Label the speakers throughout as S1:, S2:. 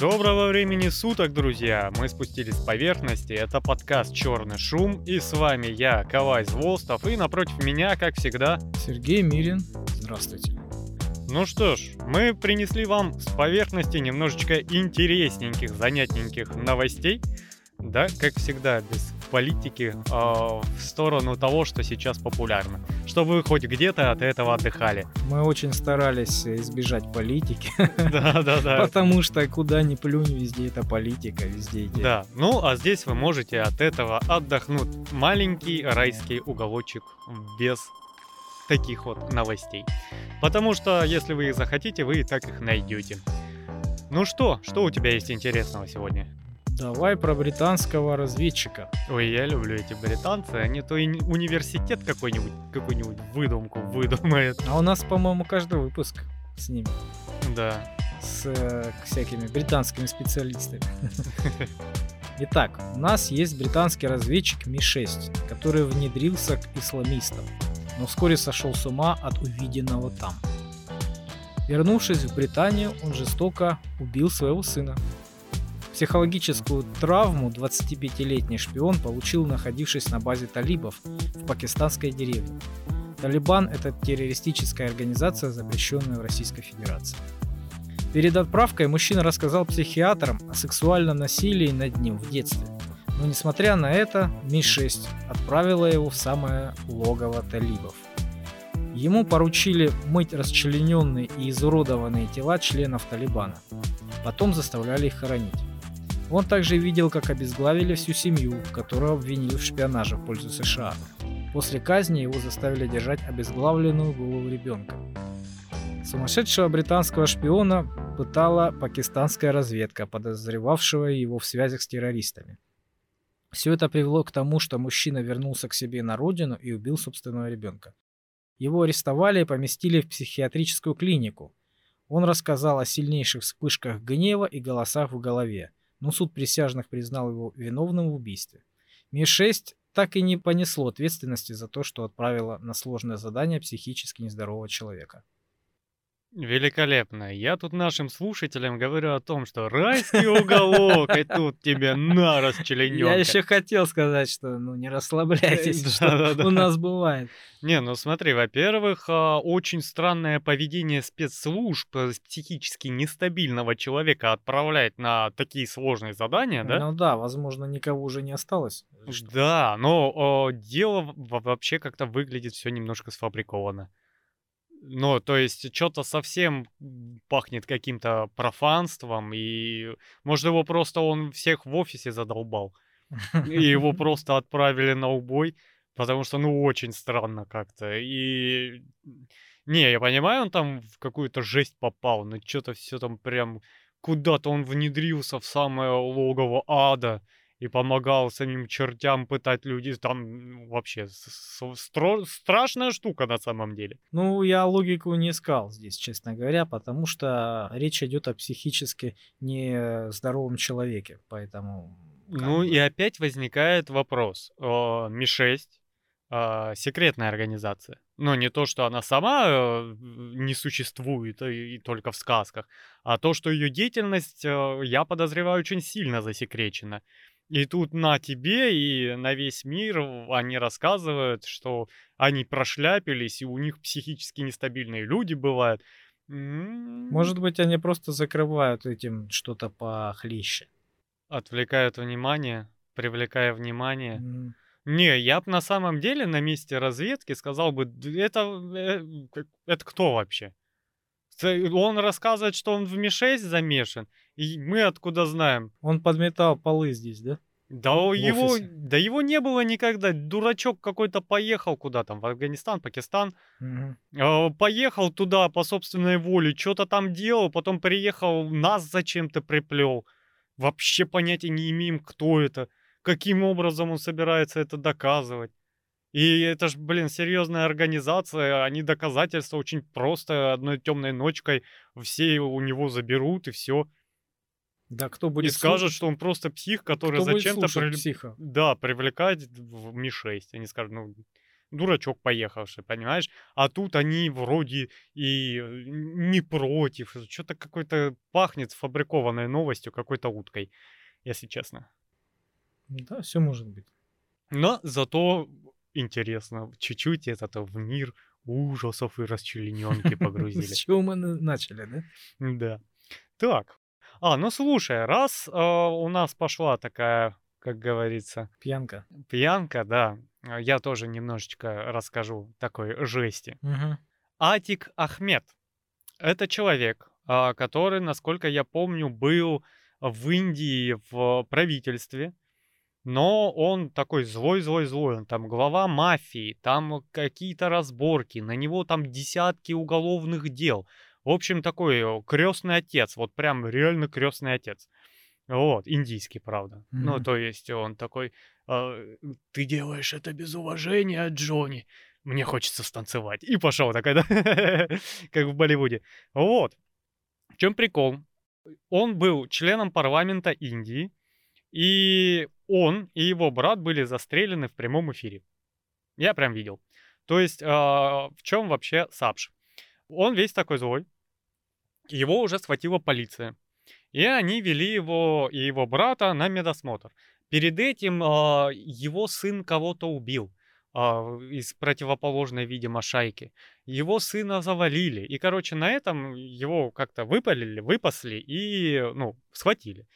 S1: Доброго времени суток, друзья! Мы спустились с поверхности, это подкаст «Черный шум», и с вами я, Кавай Зволстов, и напротив меня, как всегда...
S2: Сергей Мирин, здравствуйте.
S1: Ну что ж, мы принесли вам с поверхности немножечко интересненьких, занятненьких новостей, да, как всегда, без политики э, в сторону того, что сейчас популярно. Чтобы вы хоть где-то от этого отдыхали.
S2: Мы очень старались избежать политики.
S1: Да, да, да.
S2: Потому что куда ни плюнь, везде это политика, везде идея.
S1: Да, ну а здесь вы можете от этого отдохнуть. Маленький райский уголочек без таких вот новостей. Потому что, если вы их захотите, вы и так их найдете. Ну что, что у тебя есть интересного сегодня?
S2: Давай про британского разведчика.
S1: Ой, я люблю эти британцы. Они то и университет какой-нибудь, какую-нибудь выдумку выдумают.
S2: А у нас, по-моему, каждый выпуск с ними.
S1: Да.
S2: С э, всякими британскими специалистами. Итак, у нас есть британский разведчик Ми-6, который внедрился к исламистам, но вскоре сошел с ума от увиденного там. Вернувшись в Британию, он жестоко убил своего сына, Психологическую травму 25-летний шпион получил, находившись на базе талибов в пакистанской деревне. Талибан – это террористическая организация, запрещенная в Российской Федерации. Перед отправкой мужчина рассказал психиатрам о сексуальном насилии над ним в детстве. Но несмотря на это, Ми-6 отправила его в самое логово талибов. Ему поручили мыть расчлененные и изуродованные тела членов Талибана. Потом заставляли их хоронить. Он также видел, как обезглавили всю семью, которую обвинили в шпионаже в пользу США. После казни его заставили держать обезглавленную голову ребенка. Сумасшедшего британского шпиона пытала пакистанская разведка, подозревавшего его в связях с террористами. Все это привело к тому, что мужчина вернулся к себе на родину и убил собственного ребенка. Его арестовали и поместили в психиатрическую клинику. Он рассказал о сильнейших вспышках гнева и голосах в голове – но суд присяжных признал его виновным в убийстве. Ми-6 так и не понесло ответственности за то, что отправило на сложное задание психически нездорового человека.
S1: Великолепно. Я тут нашим слушателям говорю о том, что райский уголок, и тут тебе на расчленёнка.
S2: Я еще хотел сказать, что ну не расслабляйтесь, что у нас бывает.
S1: Не, ну смотри, во-первых, а, очень странное поведение спецслужб э, психически нестабильного человека отправлять на такие сложные задания, да?
S2: Ну да, возможно, никого уже не осталось.
S1: Да, но дело вообще как-то выглядит все немножко сфабриковано. Ну, то есть, что-то совсем пахнет каким-то профанством, и, может, его просто он всех в офисе задолбал, и его просто отправили на убой, потому что, ну, очень странно как-то, и... Не, я понимаю, он там в какую-то жесть попал, но что-то все там прям... Куда-то он внедрился в самое логово ада, и помогал самим чертям пытать людей. Там вообще стро- страшная штука на самом деле.
S2: Ну, я логику не искал здесь, честно говоря, потому что речь идет о психически нездоровом человеке, поэтому...
S1: Ну бы... и опять возникает вопрос. Ми-6 а, секретная организация. Но не то, что она сама э, не существует и, и только в сказках, а то, что ее деятельность, э, я подозреваю, очень сильно засекречена. И тут на тебе и на весь мир они рассказывают, что они прошляпились, и у них психически нестабильные люди бывают.
S2: Может быть, они просто закрывают этим что-то похлеще.
S1: Отвлекают внимание, привлекая внимание. Mm. Не, я бы на самом деле на месте разведки сказал бы, это, э, это кто вообще? Он рассказывает, что он в Ми-6 замешан, и мы откуда знаем?
S2: Он подметал полы здесь, да?
S1: Да его, да его не было никогда. Дурачок какой-то поехал куда там, в Афганистан, Пакистан. Угу. Поехал туда по собственной воле, что-то там делал, потом приехал, нас зачем-то приплел. Вообще понятия не имеем, кто это, каким образом он собирается это доказывать. И это ж, блин, серьезная организация, они доказательства очень просто одной темной ночкой все у него заберут и все.
S2: Да, кто будет
S1: И скажут, что он просто псих, который зачем-то
S2: при... психа?
S1: Да, привлекает в Ми-6. Они скажут, ну, дурачок поехавший, понимаешь? А тут они вроде и э, не против. Что-то какой-то пахнет фабрикованной новостью, какой-то уткой, если честно.
S2: Да, все может быть.
S1: Но зато интересно, чуть-чуть этот в мир ужасов и расчлененки
S2: С
S1: погрузили.
S2: чего мы на- начали, да?
S1: Да. Так. А, ну слушай, раз а, у нас пошла такая, как говорится,
S2: Пьянка.
S1: пьянка, да, а, я тоже немножечко расскажу такой жести.
S2: Мгм.
S1: Атик Ахмед. Это человек, а, который, насколько я помню, был в Индии в правительстве, но он такой злой-злой-злой, он там глава мафии, там какие-то разборки, на него там десятки уголовных дел. В общем, такой крестный отец, вот прям реально крестный отец. Вот, индийский, правда. Ну,
S2: Мгм.
S1: то есть он такой, «А, ты делаешь это без уважения, Джонни. Мне хочется станцевать. И пошел такой, да, как в Болливуде. Вот. В чем прикол? Он был членом парламента Индии, и он и его брат были застрелены в прямом эфире. Я прям видел. То есть, а, в чем вообще Сапш? Он весь такой злой. Его уже схватила полиция. И они вели его и его брата на медосмотр. Перед этим а, его сын кого-то убил а, из противоположной, видимо, шайки. Его сына завалили. И, короче, на этом его как-то выпалили, выпасли и, ну, схватили.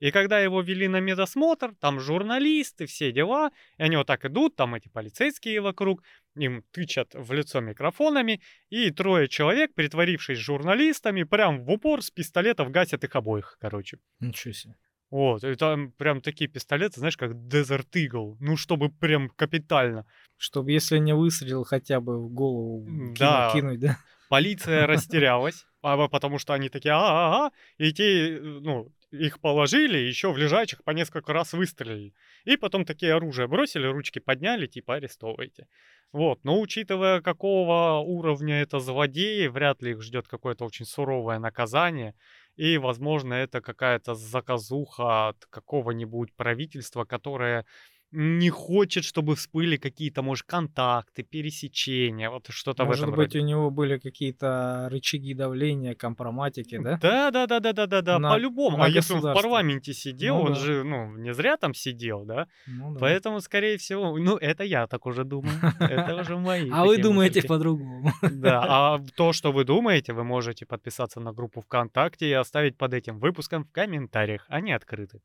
S1: И когда его вели на медосмотр, там журналисты, все дела, и они вот так идут, там эти полицейские вокруг, им тычат в лицо микрофонами, и трое человек, притворившись журналистами, прям в упор с пистолетов гасят их обоих, короче.
S2: Ничего себе.
S1: Вот, и там прям такие пистолеты, знаешь, как Desert Eagle, ну, чтобы прям капитально.
S2: Чтобы если не выстрелил, хотя бы в голову
S1: Да.
S2: кинуть, да?
S1: Полиция растерялась, а, потому что они такие, а-а-а, и те, э, ну, их положили, еще в лежачих по несколько раз выстрелили. И потом такие оружие бросили, ручки подняли, типа арестовывайте. Вот, но учитывая, какого уровня это злодеи, вряд ли их ждет какое-то очень суровое наказание. И, возможно, это какая-то заказуха от какого-нибудь правительства, которое не хочет, чтобы всплыли какие-то, может, контакты, пересечения, вот что-то в
S2: Может
S1: этом
S2: быть,
S1: роде.
S2: у него были какие-то рычаги давления, компроматики, да?
S1: Да, да, да, да, да, да, да,
S2: На-
S1: по-любому. а если он в парламенте сидел,
S2: Ну
S1: он
S2: да.
S1: же, ну, не зря там сидел, да?
S2: Ну да.
S1: Поэтому, скорее всего, ну, это я так уже думаю. Это уже мои.
S2: А вы думаете по-другому.
S1: Да, а то, что вы думаете, вы можете подписаться на группу ВКонтакте и оставить под этим выпуском в комментариях. Они открыты.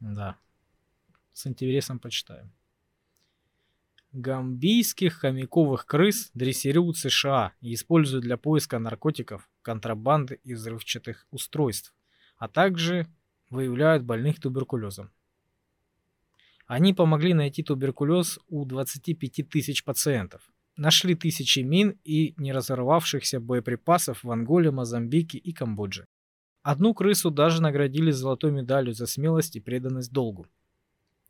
S2: Да. С интересом почитаем. Гамбийских хомяковых крыс дрессируют США и используют для поиска наркотиков, контрабанды и взрывчатых устройств, а также выявляют больных туберкулезом. Они помогли найти туберкулез у 25 тысяч пациентов. Нашли тысячи мин и неразорвавшихся боеприпасов в Анголе, Мозамбике и Камбодже. Одну крысу даже наградили золотой медалью за смелость и преданность долгу.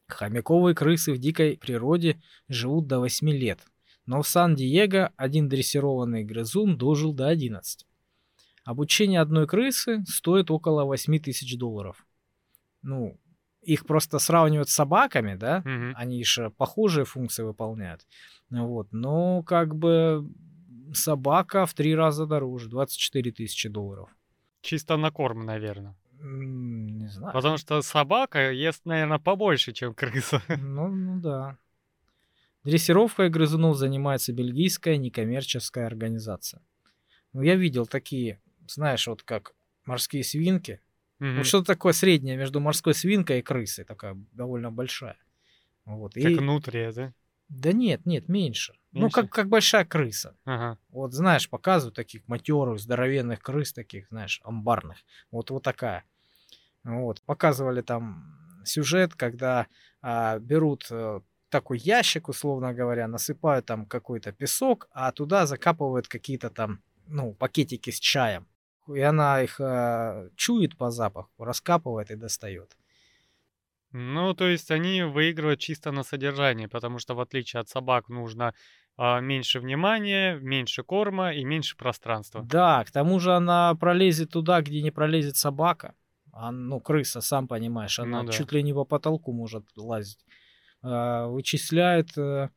S2: Хомяковые крысы в дикой природе живут до 8 лет, но в Сан-Диего один дрессированный грызун дожил до 11. Обучение одной крысы стоит около 8 тысяч долларов. Ну, их просто сравнивают с собаками, да?
S1: Мгм.
S2: Они же похожие функции выполняют. Вот. Но как бы собака в три раза дороже, 24 тысячи долларов.
S1: Чисто на корм, наверное.
S2: Не знаю.
S1: Потому что собака ест, наверное, побольше, чем крыса.
S2: Ну, ну да. Дрессировкой грызунов занимается бельгийская некоммерческая организация. Ну, я видел такие, знаешь, вот как морские свинки.
S1: Мгм.
S2: Вот что-то такое среднее между морской свинкой и крысой, такая довольно большая. Вот.
S1: Как
S2: И...
S1: нутрия, да?
S2: Да нет, нет, меньше. Ну,
S1: Меньше?
S2: как, как большая крыса.
S1: Ага.
S2: Вот знаешь, показывают таких матерых, здоровенных крыс, таких, знаешь, амбарных. Вот, вот такая. Вот. Показывали там сюжет, когда а, берут э, такой ящик, условно говоря, насыпают там какой-то песок, а туда закапывают какие-то там, ну, пакетики с чаем. И она их а, чует по запаху, раскапывает и достает.
S1: Ну, то есть они выигрывают чисто на содержании, потому что в отличие от собак нужно а, меньше внимания, меньше корма и меньше пространства.
S2: Да, к тому же она пролезет туда, где не пролезет собака. А, ну, крыса, сам понимаешь, она
S1: Ну да.
S2: чуть ли не по потолку может лазить. А, вычисляет э,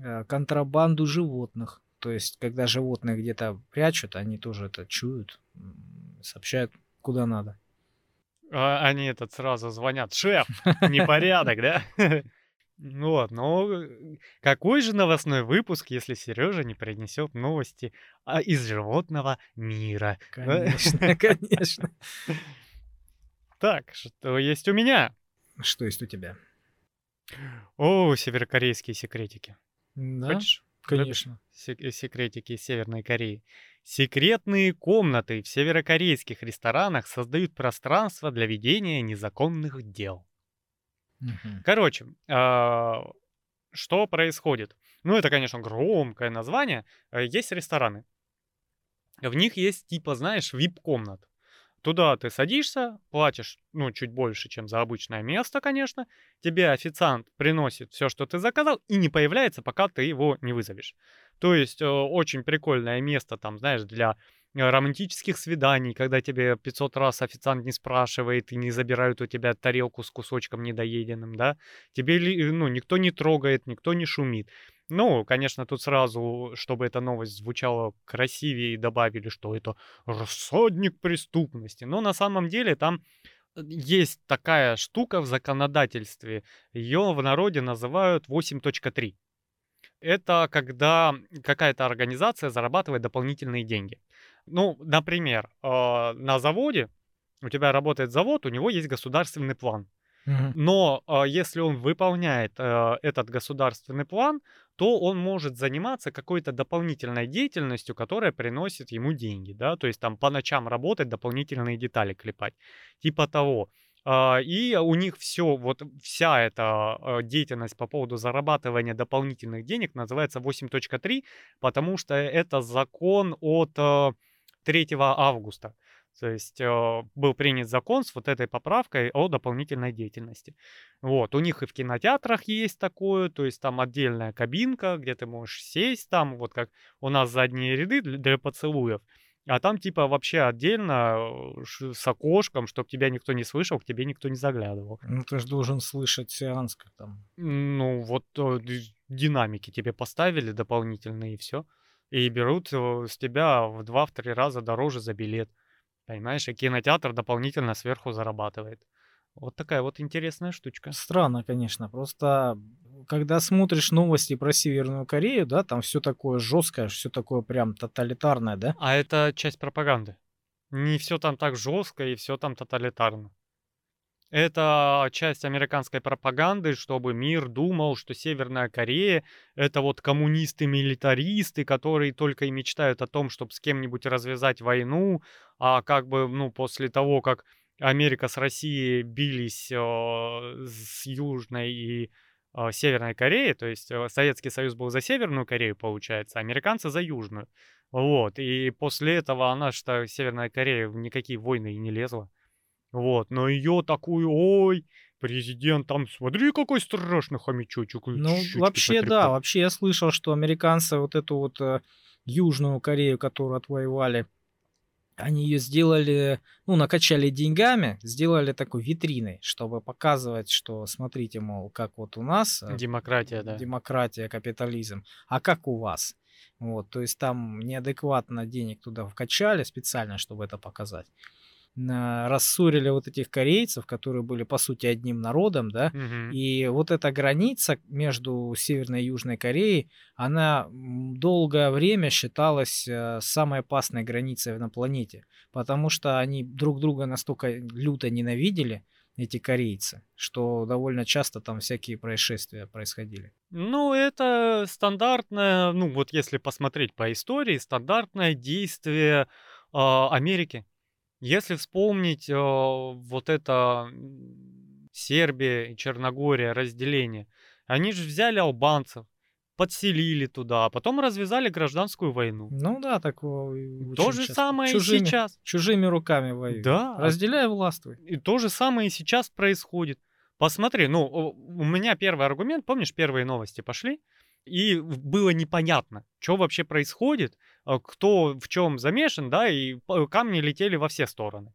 S2: э, контрабанду животных. То есть, когда животные где-то прячут, они тоже это чуют, сообщают куда надо.
S1: А, они этот сразу звонят. Шеф, непорядок, да? Ну вот, но э, какой же новостной выпуск, если Сережа не принесет новости а, из животного мира?
S2: Конечно, конечно.
S1: Так, что есть у меня?
S2: Что есть у тебя?
S1: О, северокорейские секретики.
S2: Да, Хочешь? конечно.
S1: Сек- секретики Северной Кореи. Секретные комнаты в северокорейских ресторанах создают пространство для ведения незаконных дел. Короче, а, что происходит? Ну, это, конечно, громкое название. Э, есть рестораны. В них есть, типа, знаешь, вип-комнат. Туда ты садишься, платишь, ну, чуть больше, чем за обычное место, конечно. Тебе официант приносит все, что ты заказал, и не появляется, пока ты его не вызовешь. То есть э, очень прикольное место, там, знаешь, для романтических свиданий, когда тебе 500 раз официант не спрашивает и не забирают у тебя тарелку с кусочком недоеденным, да. Тебе, ну, никто не трогает, никто не шумит. Ну, конечно, тут сразу, чтобы эта новость звучала красивее, добавили, что это рассадник преступности. Но на самом деле там э, есть такая штука в законодательстве. Ее в народе называют 8.3. Это когда какая-то организация зарабатывает дополнительные деньги. Ну, например, э, на заводе, у тебя работает завод, у него есть государственный план. Но э, если он выполняет э, этот государственный план, то он может заниматься какой-то дополнительной деятельностью, которая приносит ему деньги, да, то есть там по ночам работать, дополнительные детали клепать, типа того. А, и у них все, вот вся эта а, деятельность по поводу зарабатывания дополнительных денег называется 8.3, потому что это закон от 3 а, августа. То есть э, был принят закон с вот этой поправкой о дополнительной деятельности. Вот, у них и в кинотеатрах есть такое, то есть там отдельная кабинка, где ты можешь сесть там, вот как у нас задние ряды для, для поцелуев. А там типа вообще отдельно э, с окошком, чтобы тебя никто не слышал, к тебе никто не заглядывал.
S2: Ну ты же должен слышать сеанс как там.
S1: Ну вот э, динамики тебе поставили дополнительные и все. И берут э, с тебя в два-три раза дороже за билет. Понимаешь, и кинотеатр дополнительно сверху зарабатывает. Вот такая вот интересная штучка.
S2: Странно, конечно. Просто когда смотришь новости про Северную Корею, да, там все такое жесткое, все такое прям тоталитарное, да?
S1: А это часть пропаганды. Не все там так жестко и все там тоталитарно. Это часть американской пропаганды, чтобы мир думал, что Северная Корея — это вот коммунисты-милитаристы, которые только и мечтают о том, чтобы с кем-нибудь развязать войну, а как бы, ну, после того, как Америка с Россией бились э, с Южной и э, Северной Кореей, то есть э, Советский Союз был за Северную Корею, получается, а американцы за Южную. Вот, и после этого она, что Северная Корея в никакие войны и не лезла. Вот, но ее такую, ой, президент там, смотри, какой страшный хомячочек.
S2: Ну, вообще, да, вообще я слышал, что американцы вот эту вот э, Южную Корею, которую отвоевали, они ее сделали, ну, накачали деньгами, сделали такой витриной, чтобы показывать, что, смотрите, мол, как вот у нас...
S1: Э, демократия, да.
S2: Демократия, капитализм. А как у вас? Вот, то есть там неадекватно денег туда вкачали специально, чтобы это показать рассорили вот этих корейцев, которые были по сути одним народом, да,
S1: угу.
S2: и вот эта граница между Северной и Южной Кореей, она долгое время считалась э, самой опасной границей на планете, потому что они друг друга настолько люто ненавидели, эти корейцы, что довольно часто там всякие происшествия происходили.
S1: Ну, это стандартное, ну вот если посмотреть по истории, стандартное действие э, Америки если вспомнить э, вот это Сербия и Черногория, разделение, они же взяли албанцев, подселили туда, а потом развязали гражданскую войну.
S2: Ну да, так
S1: То же самое чужими, и сейчас.
S2: Чужими руками воюют.
S1: Да.
S2: Разделяй властвуй.
S1: И то же самое и сейчас происходит. Посмотри, ну, у меня первый аргумент, помнишь, первые новости пошли? И было непонятно, что вообще происходит, а, кто в чем замешан, да, и камни летели во все стороны.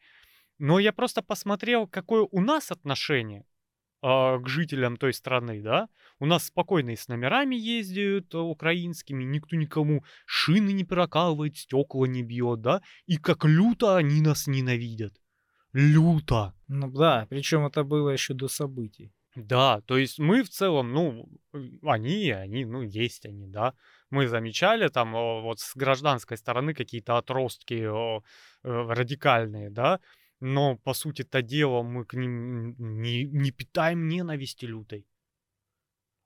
S1: Но я просто посмотрел, какое у нас отношение а, к жителям той страны, да. У нас спокойно и с номерами ездят а, украинскими, никто никому шины не прокалывает, стекла не бьет, да. И как люто они нас ненавидят. Люто.
S2: Ну да, причем это было еще до событий.
S1: Да, то есть мы в целом, ну, они, они, ну, есть они, да. Мы замечали там вот с гражданской стороны какие-то отростки э, радикальные, да, но по сути-то дело мы к ним не, не питаем ненависти лютой.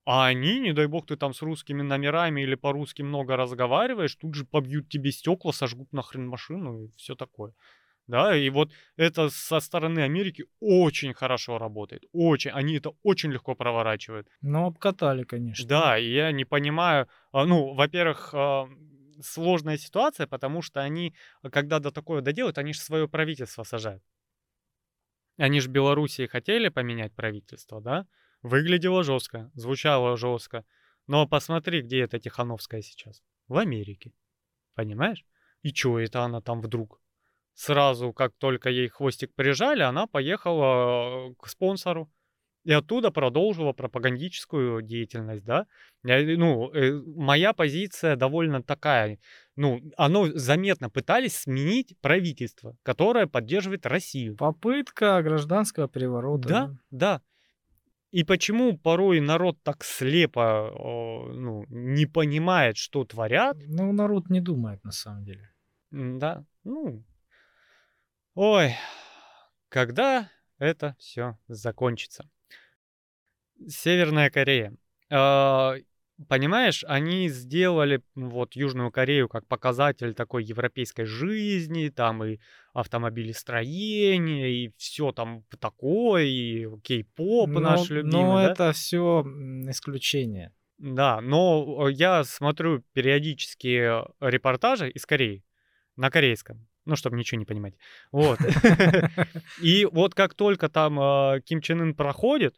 S1: А они, не дай бог, ты там с русскими номерами или по-русски много разговариваешь, тут же побьют тебе стекла, сожгут нахрен машину и все такое. Да, и вот это со стороны Америки очень хорошо работает. Очень. Они это очень легко проворачивают.
S2: Ну, обкатали, конечно.
S1: Да, и я не понимаю. а, Ну, во-первых, а, сложная ситуация, потому что они, когда до такого доделают, они же свое правительство сажают. Они же Белоруссии хотели поменять правительство, да? Выглядело жестко, звучало жестко. Но посмотри, где эта Тихановская сейчас. В Америке. Понимаешь? И чё это она там вдруг? Сразу, как только ей хвостик прижали, она поехала к спонсору. И оттуда продолжила пропагандическую деятельность, да. Я, ну, э, моя позиция довольно такая. Ну, оно заметно пытались сменить правительство, которое поддерживает Россию.
S2: Попытка гражданского переворота.
S1: Да, да. И почему порой народ так слепо ну, не понимает, что творят?
S2: Ну, народ не думает на самом деле.
S1: Да, ну. Ой, когда это все закончится? Северная Корея. А, понимаешь, они сделали вот Южную Корею как показатель такой европейской жизни, там и автомобилестроение, и все там такое, и кей-поп наш любимый.
S2: но
S1: да?
S2: это все исключение.
S1: Да, но я смотрю периодически репортажи из Кореи на корейском. Ну, чтобы ничего не понимать. Вот. И вот как только там а, Ким Чен Ын проходит,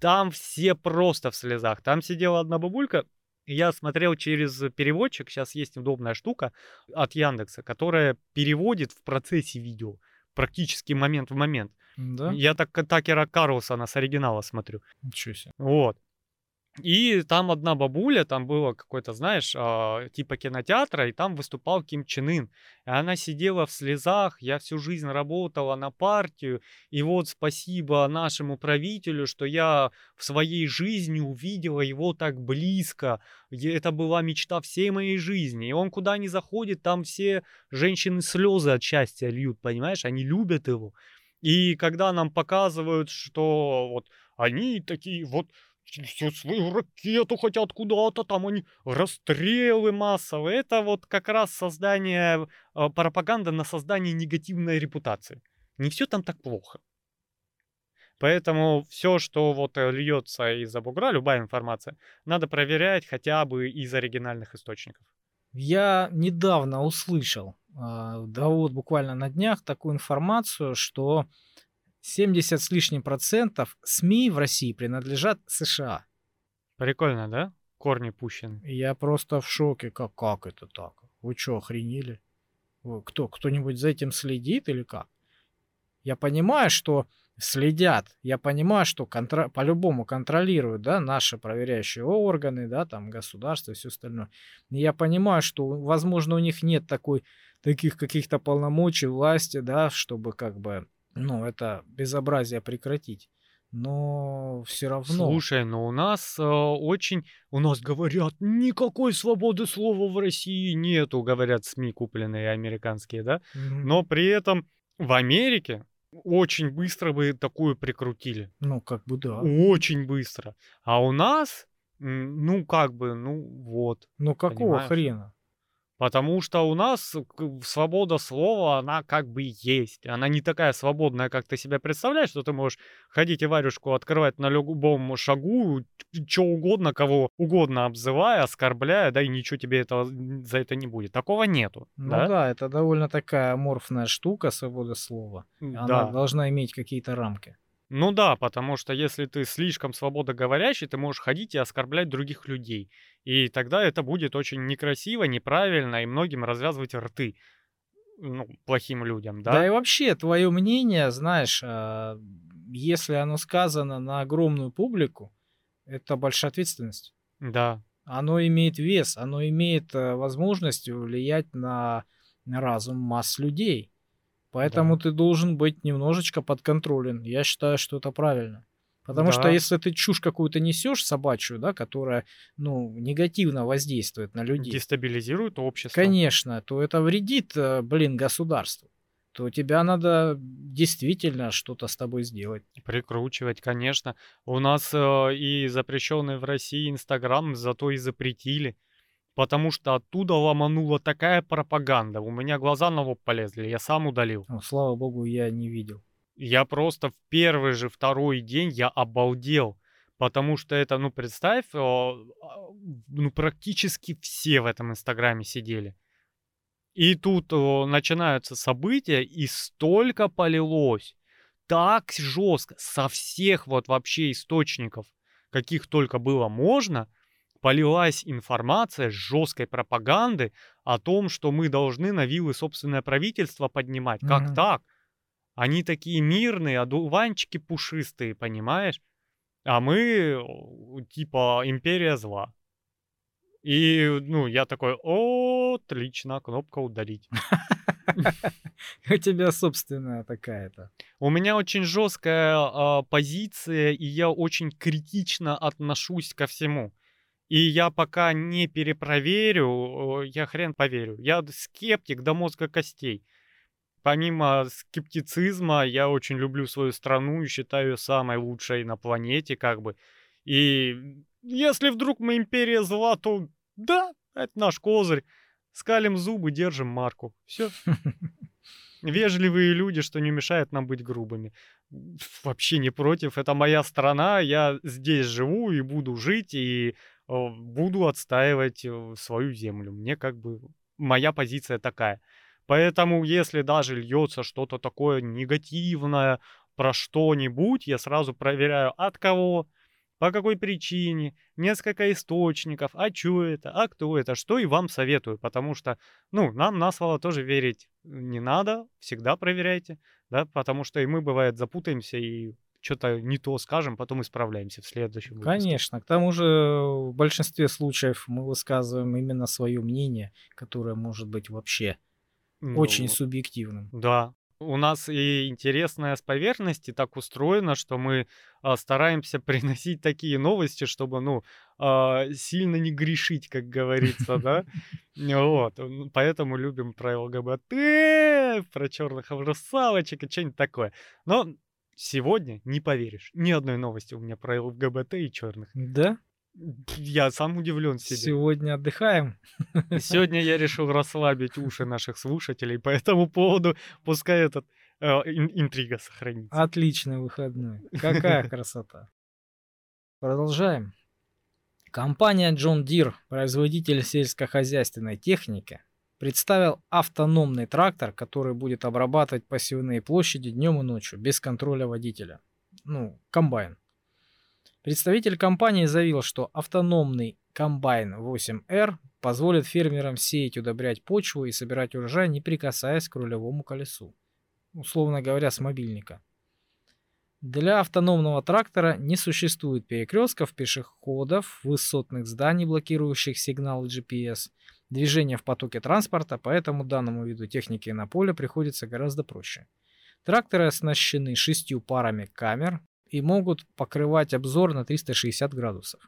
S1: там все просто в слезах. Там сидела одна бабулька, я смотрел через переводчик, сейчас есть удобная штука от Яндекса, которая переводит в процессе видео, практически момент в момент.
S2: Да?
S1: Я так Такера Карлсона с оригинала смотрю.
S2: Ничего себе.
S1: Вот. И там одна бабуля, там было какой-то, знаешь, а, типа кинотеатра, и там выступал Ким Чен Ын. И она сидела в слезах, я всю жизнь работала на партию, и вот спасибо нашему правителю, что я в своей жизни увидела его так близко. Это была мечта всей моей жизни. И он куда ни заходит, там все женщины слезы от счастья льют, понимаешь? Они любят его. И когда нам показывают, что вот они такие вот всю свою ракету хотят куда-то, там они расстрелы массовые. Это вот как раз создание э, пропаганды на создание негативной репутации. Не все там так плохо. Поэтому все, что вот э, льется из-за бугра, любая информация, надо проверять хотя бы из оригинальных источников.
S2: Я недавно услышал, а, да вот буквально на днях, такую информацию, что 70 с лишним процентов СМИ в России принадлежат США.
S1: Прикольно, да? Корни пущены.
S2: Я просто в шоке. Как, как это так? Вы что, охренели? Вы, кто, кто-нибудь за этим следит или как? Я понимаю, что следят. Я понимаю, что контр... по-любому контролируют, да, наши проверяющие органы, да, там государство и все остальное. И я понимаю, что, возможно, у них нет такой, таких каких-то полномочий власти, да, чтобы как бы, ну, это безобразие прекратить. Но все равно.
S1: Слушай, но у нас э, очень, у нас говорят, никакой свободы слова в России нету, говорят СМИ купленные американские, да?
S2: Мгм.
S1: Но при этом в Америке очень быстро бы такую прикрутили.
S2: Ну, как бы да.
S1: Очень быстро. А у нас, ну, как бы, ну, вот.
S2: Ну, какого
S1: понимаешь?
S2: хрена?
S1: Потому что у нас свобода слова, она как бы есть. Она не такая свободная, как ты себя представляешь, что ты можешь ходить и варюшку открывать на любом шагу, что угодно, кого угодно обзывая, оскорбляя, да, и ничего тебе этого, за это не будет. Такого нету.
S2: Ну
S1: да?
S2: да, это довольно такая аморфная штука, свобода слова. Она
S1: Да.
S2: должна иметь какие-то рамки.
S1: Ну да, потому что если ты слишком свободоговорящий, ты можешь ходить и оскорблять других людей. И тогда это будет очень некрасиво, неправильно, и многим развязывать рты. Ну, плохим людям, да?
S2: Да, и вообще, твое мнение, знаешь, а, если оно сказано на огромную публику, это большая ответственность.
S1: Да.
S2: Оно имеет вес, оно имеет э, возможность влиять на разум масс людей. Поэтому
S1: Да.
S2: ты должен быть немножечко подконтролен. Я считаю, что это правильно. Потому что
S1: Да.
S2: если ты чушь какую-то несешь собачью, да, которая, ну, негативно воздействует на людей,
S1: Дестабилизирует общество.
S2: конечно, то это вредит, э, блин, государству. То тебя надо действительно что-то с тобой сделать.
S1: Прикручивать, конечно. У нас э, и запрещенный в России Инстаграм зато и запретили. Потому что оттуда ломанула такая пропаганда. У меня глаза на лоб полезли, я сам удалил.
S2: Ну, слава богу, я не видел.
S1: Я просто в первый же второй день я обалдел. Потому что это, ну, представь, э, а, ну, практически все в этом Инстаграме сидели. И тут начинаются события, и столько полилось. Так жестко, со всех вот вообще источников, каких только было можно, полилась информация жесткой пропаганды о том, что мы должны на вилы собственное правительство поднимать. Как
S2: Мгм.
S1: так? Они такие мирные, одуванчики пушистые, понимаешь? А мы, типа, империя зла. И, ну, я такой, о, отлично, кнопка удалить.
S2: У тебя собственная такая-то.
S1: У меня очень жесткая а, позиция, и я очень критично отношусь ко всему. И я пока не перепроверю, я хрен поверю. Я скептик до мозга костей. Помимо скептицизма, я очень люблю свою страну и считаю ее самой лучшей на планете, как бы. И если вдруг мы империя зла, то да, это наш козырь. Скалим зубы, держим марку. Все. Вежливые люди, что не мешает нам быть грубыми. Вообще не против. Это моя страна, я здесь живу и буду жить, и буду отстаивать э, свою землю. Мне как бы моя позиция такая. Поэтому, если даже льется что-то такое негативное про что-нибудь, я сразу проверяю, от кого, по какой причине, несколько источников, а что это, а кто это, что и вам советую, потому что, ну, нам на слово тоже верить не надо, всегда проверяйте, да, потому что и мы, бывает, запутаемся и что-то не то скажем, потом исправляемся в следующем выпуске.
S2: Конечно. К тому же в большинстве случаев мы высказываем именно свое мнение, которое может быть вообще очень
S1: Ну,
S2: субъективным.
S1: Да. У нас и интересная с поверхности так устроено, что мы а, стараемся приносить такие новости, чтобы, ну, а, сильно не грешить, как говорится, да. Вот. Поэтому любим про ЛГБТ, про черных русалочек и что-нибудь такое. Но сегодня не поверишь. Ни одной новости у меня про ЛГБТ и черных.
S2: Да?
S1: Я сам удивлен себе.
S2: Сегодня отдыхаем.
S1: Сегодня я решил расслабить уши наших слушателей по этому поводу. Пускай этот э, ин- интрига сохранится.
S2: Отличный выходной. Какая красота. Продолжаем. Компания John Deere, производитель сельскохозяйственной техники, представил автономный трактор, который будет обрабатывать посевные площади днем и ночью, без контроля водителя. Ну, комбайн. Представитель компании заявил, что автономный комбайн 8R позволит фермерам сеять, удобрять почву и собирать урожай, не прикасаясь к рулевому колесу. Условно говоря, с мобильника. Для автономного трактора не существует перекрестков, пешеходов, высотных зданий, блокирующих сигнал GPS, движения в потоке транспорта, поэтому данному виду техники на поле приходится гораздо проще. Тракторы оснащены шестью парами камер и могут покрывать обзор на 360 градусов.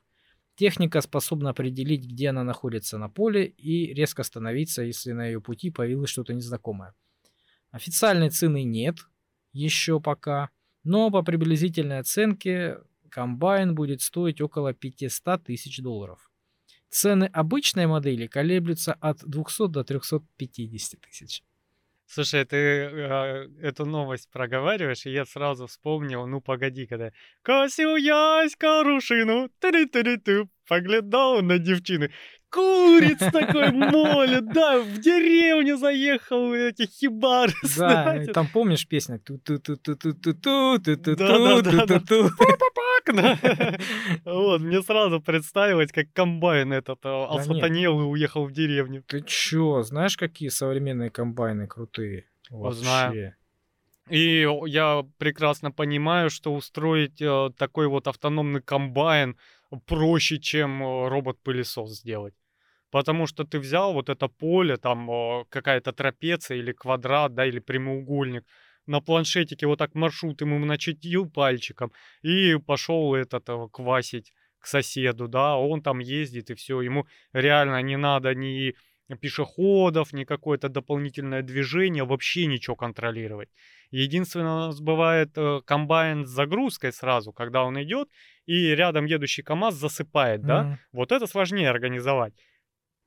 S2: Техника способна определить, где она находится на поле и резко остановиться, если на ее пути появилось что-то незнакомое. Официальной цены нет еще пока, но по приблизительной оценке комбайн будет стоить около 500 тысяч долларов. Цены обычной модели колеблются от 200 до 350 тысяч.
S1: Слушай, ты э, эту новость проговариваешь, и я сразу вспомнил, ну погоди, когда «Косил ясь карушину, ту поглядал на девчины, куриц такой молит, да, в деревню заехал, эти хибары,
S2: Да, там помнишь песня? Ту-ту-ту-ту-ту-ту-ту-ту-ту-ту.
S1: да. Вот, мне сразу представилось, как комбайн этот э, осатанел и уехал в деревню.
S2: Ты чё, знаешь, какие современные комбайны крутые? Вообще.
S1: И я прекрасно понимаю, что устроить э, такой вот автономный комбайн проще, чем э, робот-пылесос сделать. Потому что ты взял вот это поле, там какая-то трапеция или квадрат, да, или прямоугольник, на планшетике вот так маршрут ему начертил пальчиком и пошел этот э, квасить к соседу, да, он там ездит и все, ему реально не надо ни пешеходов, ни какое-то дополнительное движение, вообще ничего контролировать. Единственное, у нас бывает э, комбайн с загрузкой сразу, когда он идет, и рядом едущий КАМАЗ засыпает, да?
S2: Мгм.
S1: Вот это сложнее организовать.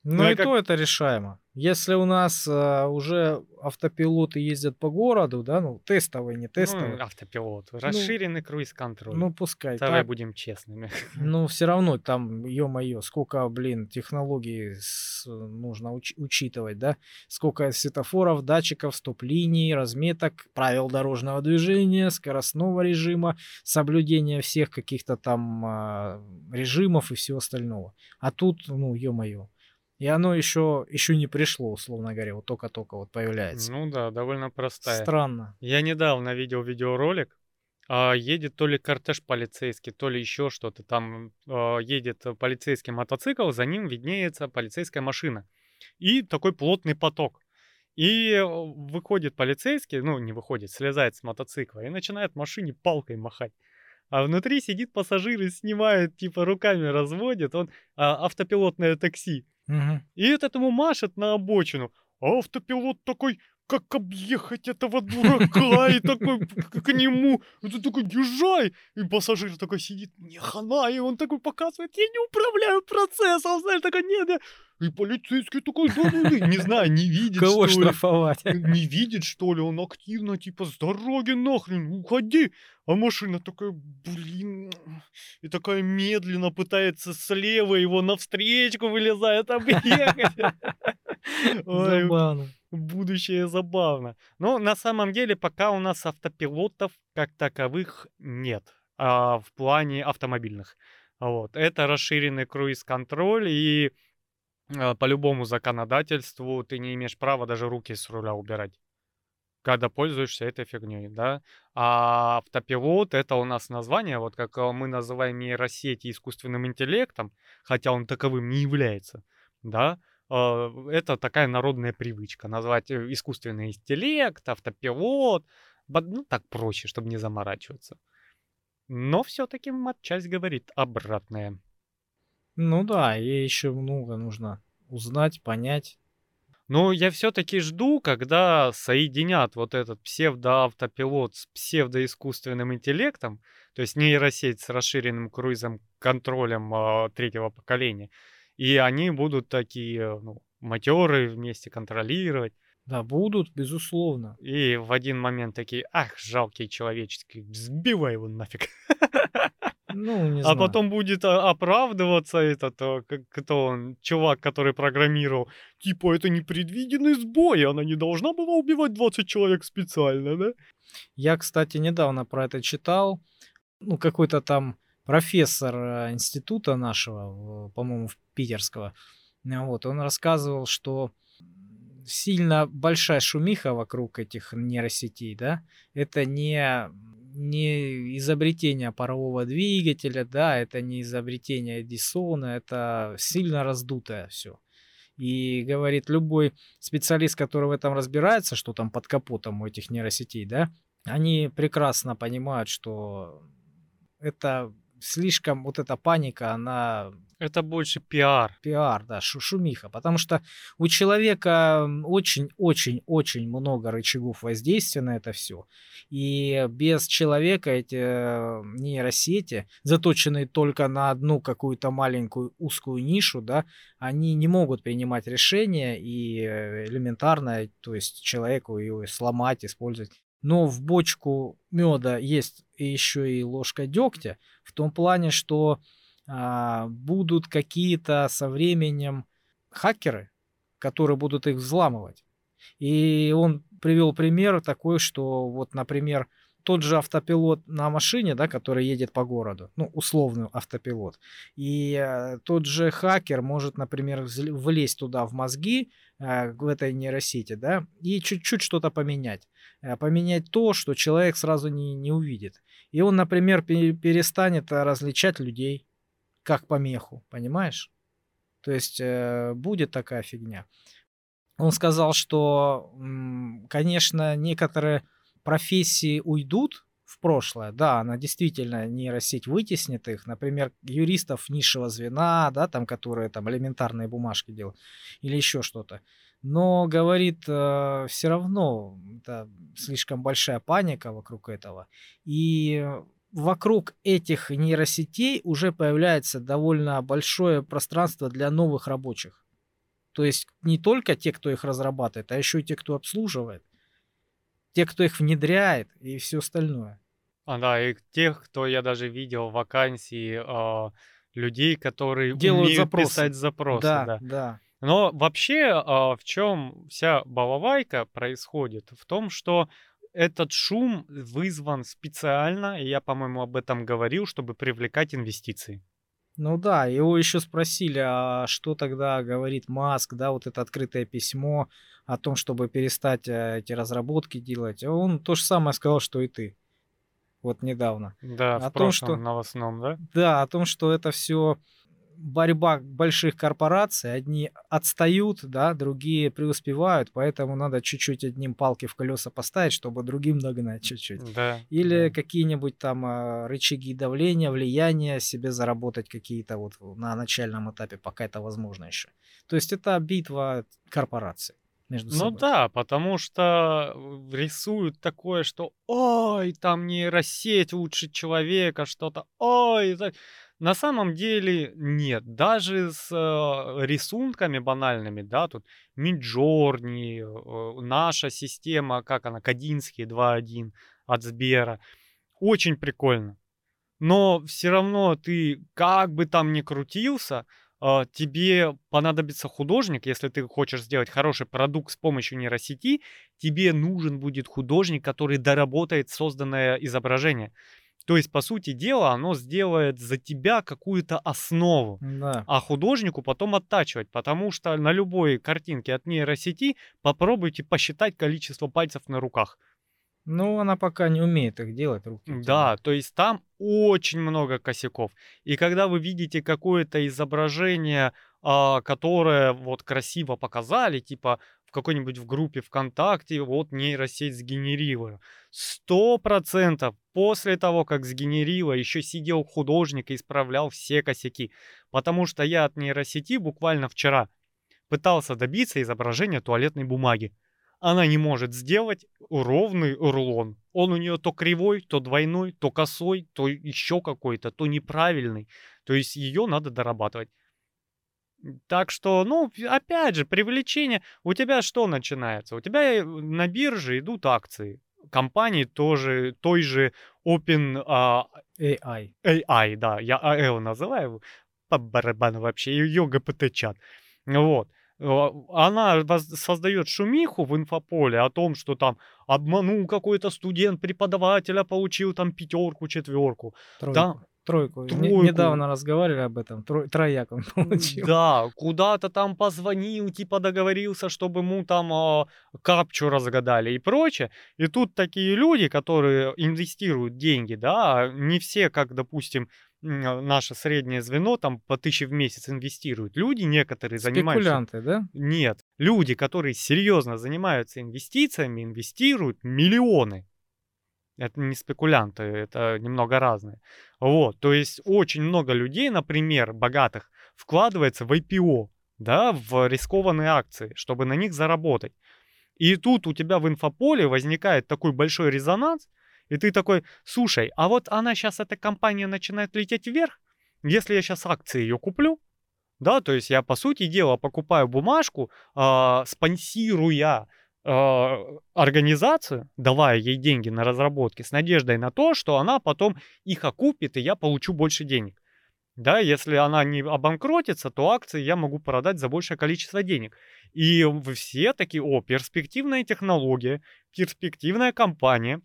S2: Ну
S1: я
S2: и
S1: как-
S2: то это решаемо. Если у нас а, уже автопилоты ездят по городу, да, ну тестовые, не тестовые,
S1: Ну, автопилот. Расширенный круиз-контроль.
S2: ну пускай
S1: Давай
S2: так.
S1: будем честными.
S2: Ну, все равно там, ё-моё, сколько, блин, технологий с- нужно уч- учитывать, да? Сколько светофоров, датчиков, стоп-линий, разметок, правил дорожного движения, скоростного режима, соблюдения всех каких-то там а, режимов и всего остального. А тут, ну, ё-моё. И оно еще, еще не пришло, условно говоря, вот только-только вот появляется.
S1: Ну да, довольно простая.
S2: Странно.
S1: Я недавно видел видеоролик. а, едет то ли кортеж полицейский, то ли еще что-то. Там а, едет полицейский мотоцикл, за ним виднеется полицейская машина. И такой плотный поток. И э, выходит полицейский, ну не выходит, слезает с мотоцикла и начинает машине палкой махать. А внутри сидит пассажир и снимает, типа руками разводит. Он а, автопилотное такси.
S2: Мгм.
S1: И этот ему машет на обочину. А автопилот такой, как объехать этого дурака, и такой к, нему, ты такой, езжай. И пассажир такой сидит, не хана, и он такой показывает, я не управляю процессом, знаешь, такой, нет, нет. И полицейский такой, да, да, да». не знаю, не видит,
S2: Кого
S1: что ли.
S2: штрафовать?
S1: Не видит, что ли, он активно, типа, с дороги нахрен, уходи. А машина такая, блин, и такая медленно пытается слева его навстречку вылезает объехать.
S2: Забавно.
S1: Будущее забавно. Но на самом деле пока у нас автопилотов как таковых нет а, в плане автомобильных. Вот. Это расширенный круиз-контроль, и а, по любому законодательству ты не имеешь права даже руки с руля убирать когда пользуешься этой фигней, да. А автопилот это у нас название, вот как а, мы называем нейросети искусственным интеллектом, хотя он таковым не является, да. А, Это такая народная привычка назвать э, искусственный интеллект, автопилот, ну так проще, чтобы не заморачиваться. Но все-таки матчасть говорит обратное.
S2: Ну да, и еще много нужно узнать, понять.
S1: Но я все-таки жду, когда соединят вот этот псевдоавтопилот с псевдоискусственным интеллектом, то есть нейросеть с расширенным круизом контролем а, третьего поколения, и они будут такие, ну, матеры вместе контролировать,
S2: Да, будут, безусловно.
S1: и в один момент такие, ах, жалкий человеческий, сбивай его нафиг.
S2: Ну, не
S1: А
S2: знаю.
S1: потом будет а, оправдываться этот, а, кто он, чувак, который программировал. Типа, это непредвиденный сбой, она не должна была убивать 20 человек специально, да?
S2: Я, кстати, недавно про это читал. Ну, какой-то там профессор э, института нашего, по-моему, питерского. э, Вот, он рассказывал, что сильно большая шумиха вокруг этих нейросетей, да, это не, не изобретение парового двигателя, да, это не изобретение Эдисона, это сильно раздутое все. И говорит, любой специалист, который в этом разбирается, что там под капотом у этих нейросетей, да, они прекрасно понимают, что это слишком, вот эта паника, она
S1: Это больше пиар.
S2: пиар, да, шу- шумиха, потому что у человека очень-очень-очень много рычагов воздействия на это все. И без человека эти э, нейросети, заточенные только на одну какую-то маленькую узкую нишу, да, они не могут принимать решения и э, элементарно, то есть человеку ее сломать, использовать. Но в бочку меда есть еще и ложка дегтя, в том плане, что а, будут какие-то со временем хакеры, которые будут их взламывать. И он привел пример такой, что вот, например, тот же автопилот на машине, да, который едет по городу, ну, условный автопилот, и э, тот же хакер может, например, влезть туда в мозги, э, в этой нейросети, да, и чуть-чуть что-то поменять. Э, поменять то, что человек сразу не, не увидит. И он, например, перестанет различать людей как помеху, понимаешь? То есть э, будет такая фигня. Он сказал, что, конечно, некоторые профессии уйдут в прошлое. Да, она действительно нейросеть вытеснит их. Например, юристов низшего звена, да, там, которые там элементарные бумажки делают, или еще что-то. Но, говорит, э, все равно это слишком большая паника вокруг этого. И вокруг этих нейросетей уже появляется довольно большое пространство для новых рабочих. То есть не только те, кто их разрабатывает, а еще и те, кто обслуживает, те, кто их внедряет и все остальное.
S1: А, да, и тех, кто я даже видел вакансии э, людей, которые
S2: делают умеют
S1: запросы. писать запросы.
S2: Да, да. да.
S1: Но вообще, э, в чем вся балалайка происходит? В том, что этот шум вызван специально, и я, по-моему, об этом говорил, чтобы привлекать инвестиции.
S2: Ну да, его еще спросили, а что тогда говорит Маск, да, вот это открытое письмо о том, чтобы перестать э, эти разработки делать. Он то же самое сказал, что и ты. Вот недавно.
S1: Да, о в том, прошлом что... новостном, да?
S2: Да, о том, что это все борьба больших корпораций, одни отстают, да, другие преуспевают, поэтому надо чуть-чуть одним палки в колеса поставить, чтобы другим догнать чуть-чуть.
S1: Да.
S2: Или
S1: да.
S2: какие-нибудь там э, рычаги давления, влияния себе заработать какие-то вот на начальном этапе, пока это возможно еще. То есть это битва корпораций между
S1: ну
S2: собой.
S1: Ну да, потому что рисуют такое, что ой, там нейросеть лучше человека, что-то, ой, на самом деле нет. Даже с э, рисунками банальными, да, тут э, наша система, как она, Кадинский 2.1 от Сбера. Очень прикольно. Но все равно ты, как бы там ни крутился, э, тебе понадобится художник, если ты хочешь сделать хороший продукт с помощью нейросети, тебе нужен будет художник, который доработает созданное изображение. То есть, по сути дела, оно сделает за тебя какую-то основу,
S2: да.
S1: а художнику потом оттачивать, потому что на любой картинке от нейросети попробуйте посчитать количество пальцев на руках.
S2: Ну, она пока не умеет их делать, руки.
S1: Да, то есть там очень много косяков. И когда вы видите какое-то изображение, а, которое вот красиво показали, типа в какой-нибудь в группе ВКонтакте, вот нейросеть сгенерила. Сто процентов после того, как сгенерила, еще сидел художник и исправлял все косяки. Потому что я от нейросети буквально вчера пытался добиться изображения туалетной бумаги. Она не может сделать ровный рулон. Он у нее то кривой, то двойной, то косой, то еще какой-то, то неправильный. То есть ее надо дорабатывать. Так что, ну, опять же, привлечение. У тебя что начинается? У тебя э, на бирже идут акции. Компании тоже, той же Open uh,
S2: AI.
S1: AI, да, я AL называю, по барабану вообще, ее ГПТ-чат. Вот. Она создает шумиху в инфополе о том, что там обманул какой-то студент преподавателя, получил там пятерку, четверку.
S2: Тройку. Да, Тройку. Тройку. Недавно разговаривали об этом. Тро... Трояк он получил.
S1: Да, куда-то там позвонил, типа договорился, чтобы ему там э, капчу разгадали и прочее. И тут такие люди, которые инвестируют деньги, да, не все, как, допустим, наше среднее звено там по тысяче в месяц инвестируют. Люди некоторые занимаются...
S2: Спекулянты, да?
S1: Нет. Люди, которые серьезно занимаются инвестициями, инвестируют миллионы. Это не спекулянты, это немного разное. Вот, то есть очень много людей, например, богатых, вкладывается в IPO, да, в рискованные акции, чтобы на них заработать. И тут у тебя в инфополе возникает такой большой резонанс, и ты такой, слушай, а вот она сейчас, эта компания начинает лететь вверх, если я сейчас акции ее куплю, да, то есть я, по сути дела, покупаю бумажку, э, спонсируя организацию, давая ей деньги на разработки, с надеждой на то, что она потом их окупит, и я получу больше денег. Да, если она не обанкротится, то акции я могу продать за большее количество денег. И все такие, о, перспективная технология, перспективная компания.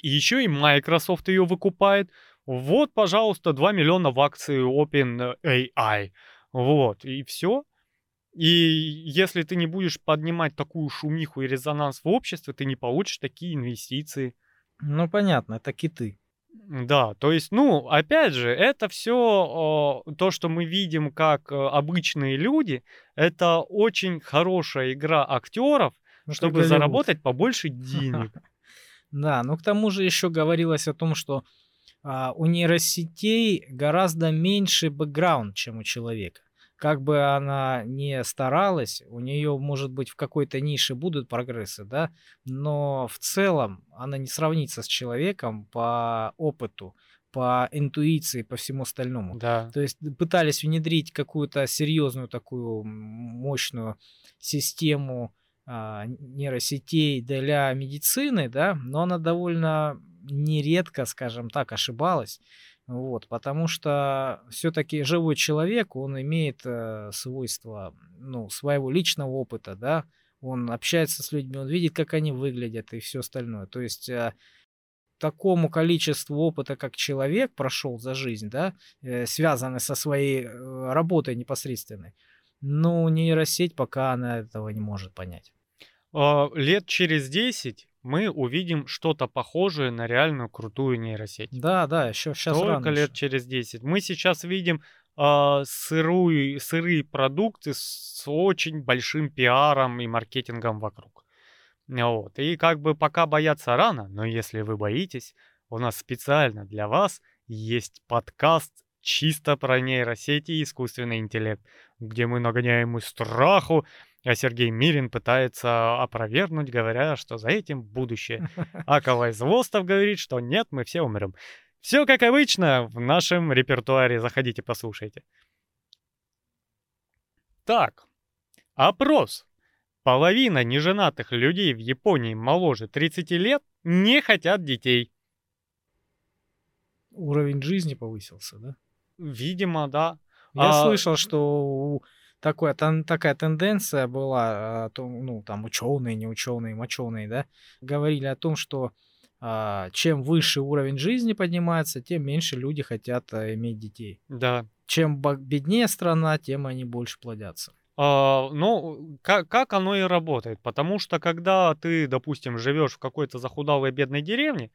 S1: И еще и Microsoft ее выкупает. Вот, пожалуйста, 2 миллиона в акции OpenAI. Вот, и все. И если ты не будешь поднимать такую шумиху и резонанс в обществе, ты не получишь такие инвестиции.
S2: Ну, понятно, это киты.
S1: Да, то есть, ну, опять же, это все то, что мы видим как э, обычные люди, это очень хорошая игра актеров, ну, чтобы заработать побольше денег.
S2: Да, ну к тому же еще говорилось о том, что а, у нейросетей гораздо меньше бэкграунд, чем у человека как бы она не старалась, у нее, может быть, в какой-то нише будут прогрессы, да, но в целом она не сравнится с человеком по опыту, по интуиции, по всему остальному.
S1: Да.
S2: То есть пытались внедрить какую-то серьезную такую мощную систему а, нейросетей для медицины, да, но она довольно нередко, скажем так, ошибалась. Вот, потому что все-таки живой человек, он имеет э, свойства, ну, своего личного опыта, да, он общается с людьми, он видит, как они выглядят и все остальное. То есть э, такому количеству опыта, как человек прошел за жизнь, да, э, связанный со своей э, работой непосредственной, ну, нейросеть пока она этого не может понять.
S1: А, лет через 10 мы увидим что-то похожее на реальную крутую нейросеть.
S2: Да, да, еще сейчас
S1: Только
S2: рано
S1: лет
S2: еще.
S1: через 10. Мы сейчас видим а, сырую, сырые продукты с очень большим пиаром и маркетингом вокруг. Вот. И как бы пока бояться рано, но если вы боитесь, у нас специально для вас есть подкаст чисто про нейросети и искусственный интеллект, где мы нагоняем и страху, а Сергей Мирин пытается опровергнуть, говоря, что за этим будущее. А Калай Злостов говорит, что нет, мы все умрем. Все как обычно в нашем репертуаре. Заходите, послушайте. Так, опрос. Половина неженатых людей в Японии моложе 30 лет не хотят детей.
S2: Уровень жизни повысился, да?
S1: Видимо, да.
S2: Я а... слышал, что у такое, там, такая тенденция была, ну, там, ученые, не ученые, моченые, да, говорили о том, что а, чем выше уровень жизни поднимается, тем меньше люди хотят а, иметь детей.
S1: Да.
S2: Чем беднее страна, тем они больше плодятся.
S1: А, ну, как, как оно и работает. Потому что, когда ты, допустим, живешь в какой-то захудалой бедной деревне,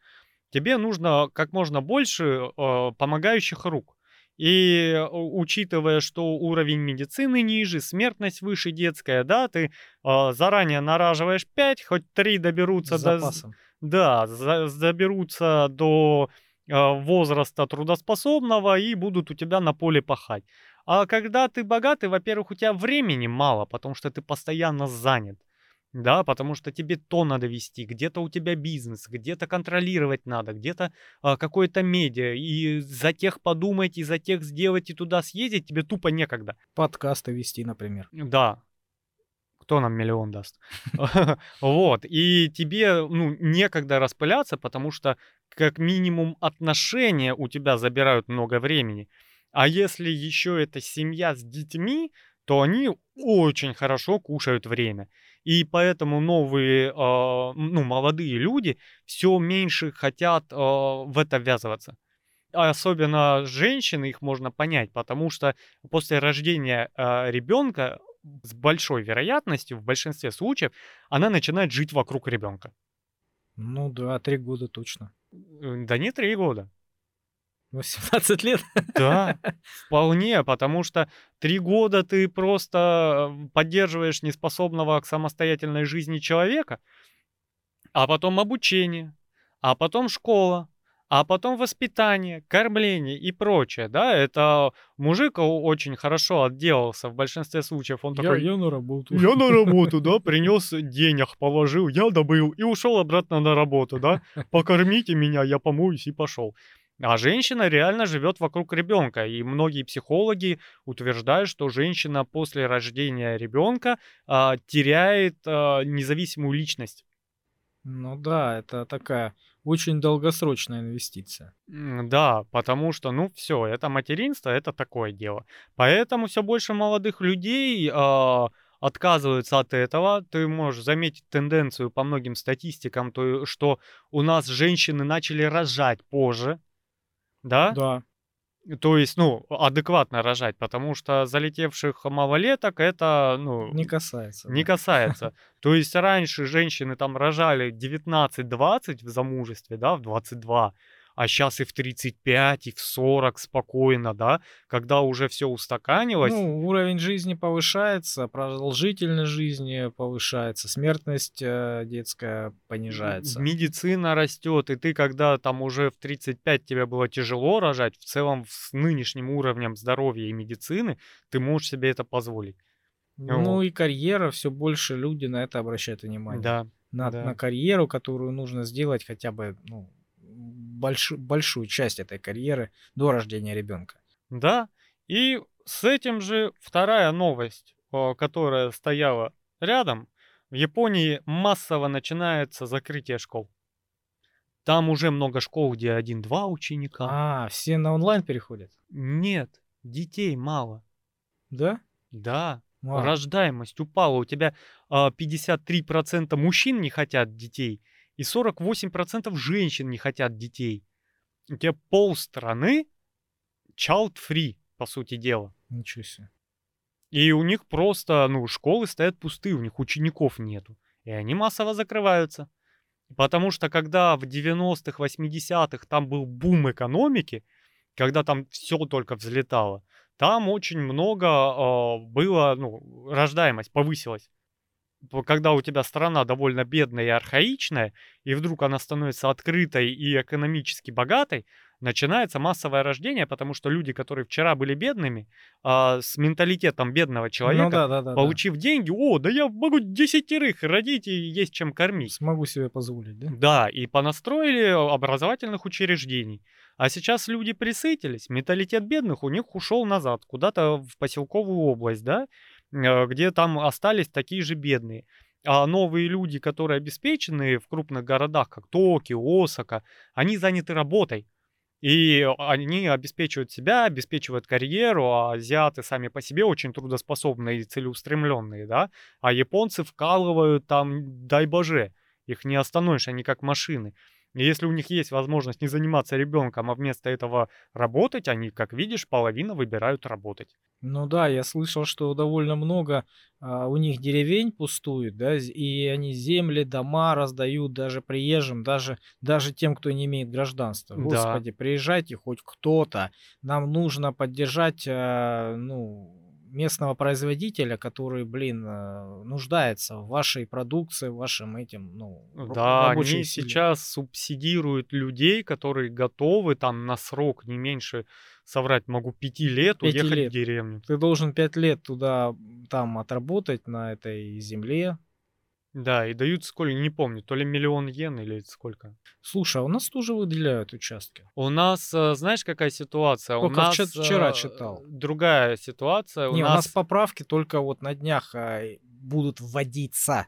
S1: тебе нужно как можно больше э, помогающих рук. И учитывая, что уровень медицины ниже, смертность выше детская, да, ты э, заранее нараживаешь 5, хоть 3 доберутся до... Да, за, доберутся до э, возраста трудоспособного и будут у тебя на поле пахать. А когда ты богатый, во-первых, у тебя времени мало, потому что ты постоянно занят. Да, потому что тебе то надо вести, где-то у тебя бизнес, где-то контролировать надо, где-то а, какое-то медиа, и за тех подумать, и за тех сделать, и туда съездить тебе тупо некогда.
S2: Подкасты вести, например.
S1: Да. Кто нам миллион даст? Вот. И тебе, ну, некогда распыляться, потому что как минимум отношения у тебя забирают много времени. А если еще это семья с детьми, то они очень хорошо кушают время. И поэтому новые, э, ну, молодые люди все меньше хотят э, в это ввязываться. Особенно женщины, их можно понять, потому что после рождения э, ребенка с большой вероятностью, в большинстве случаев, она начинает жить вокруг ребенка.
S2: Ну да, три года точно.
S1: Да не три года.
S2: 18 лет?
S1: Да, вполне, потому что три года ты просто поддерживаешь неспособного к самостоятельной жизни человека, а потом обучение, а потом школа, а потом воспитание, кормление и прочее, да, это мужик очень хорошо отделался в большинстве случаев. Он
S2: я,
S1: такой,
S2: я на работу.
S1: Я на работу, да, принес денег, положил, я добыл и ушел обратно на работу, да, покормите меня, я помоюсь и пошел. А женщина реально живет вокруг ребенка. И многие психологи утверждают, что женщина после рождения ребенка а, теряет а, независимую личность.
S2: Ну да, это такая очень долгосрочная инвестиция.
S1: Да, потому что, ну, все, это материнство, это такое дело. Поэтому все больше молодых людей а, отказываются от этого. Ты можешь заметить тенденцию по многим статистикам, то, что у нас женщины начали рожать позже, да?
S2: Да.
S1: То есть, ну, адекватно рожать, потому что залетевших малолеток это, ну,
S2: Не касается.
S1: не
S2: да.
S1: касается. То есть раньше женщины там рожали 19-20 в замужестве, да, в 22, а сейчас и в 35, и в 40 спокойно, да, когда уже все устаканилось.
S2: Ну, уровень жизни повышается, продолжительность жизни повышается, смертность э, детская понижается.
S1: Медицина растет, и ты, когда там уже в 35 тебе было тяжело рожать, в целом с нынешним уровнем здоровья и медицины ты можешь себе это позволить.
S2: Ну
S1: Вот.
S2: и карьера, все больше люди на это обращают внимание.
S1: Да,
S2: На,
S1: да.
S2: на карьеру, которую нужно сделать хотя бы ну, большую, большую часть этой карьеры до рождения ребенка.
S1: да. И с этим же вторая новость, которая стояла рядом. В Японии массово начинается закрытие школ. Там уже много школ, где один-два ученика.
S2: А, все на онлайн переходят?
S1: Нет, детей мало.
S2: Да?
S1: Да,
S2: А,
S1: рождаемость упала. У тебя а, 53% мужчин не хотят детей, и 48% женщин не хотят детей. У тебя полстраны child-free, по сути дела.
S2: Ничего себе.
S1: И у них просто, ну, школы стоят пустые, у них учеников нету. И они массово закрываются. Потому что когда в 90-х, 80-х там был бум экономики, когда там все только взлетало, там очень много а, было, ну, рождаемость повысилась. Когда у тебя страна довольно бедная и архаичная, и вдруг она становится открытой и экономически богатой, начинается массовое рождение, потому что люди, которые вчера были бедными, а, с менталитетом бедного человека,
S2: ну да, да, да, да.
S1: получив деньги, о, да я могу десятерых родить и есть чем кормить.
S2: Смогу себе позволить, да?
S1: Да, и понастроили образовательных учреждений. А сейчас люди присытились, менталитет бедных у них ушел назад, куда-то в поселковую область, да, где там остались такие же бедные. А новые люди, которые обеспечены в крупных городах, как Токио, Осака, они заняты работой. И они обеспечивают себя, обеспечивают карьеру, а азиаты сами по себе очень трудоспособные и целеустремленные, да, а японцы вкалывают там, дай боже, их не остановишь, они как машины. И если у них есть возможность не заниматься ребенком, а вместо этого работать, они, как видишь, половина выбирают работать.
S2: Ну да, я слышал, что довольно много а, у них деревень пустует, да, и они земли, дома раздают даже приезжим, даже, даже тем, кто не имеет гражданства.
S1: Да.
S2: Господи, приезжайте хоть кто-то. Нам нужно поддержать, а, ну, местного производителя, который, блин, а, нуждается в вашей продукции, в вашем этим, ну, ру-
S1: Да, они
S2: силе.
S1: сейчас субсидируют людей, которые готовы там на срок не меньше, соврать могу, пяти лет
S2: Пяти
S1: уехать
S2: лет.
S1: в деревню.
S2: Ты должен пять лет туда, там отработать на этой земле.
S1: Да, и дают сколько, не помню, то ли миллион йен или сколько.
S2: Слушай, а у нас тоже выделяют участки.
S1: У нас, э, знаешь, какая ситуация?
S2: Только
S1: у нас
S2: вче- вчера
S1: э,
S2: читал.
S1: другая ситуация.
S2: Не,
S1: у
S2: у нас
S1: нас
S2: поправки только вот на днях а, будут вводиться.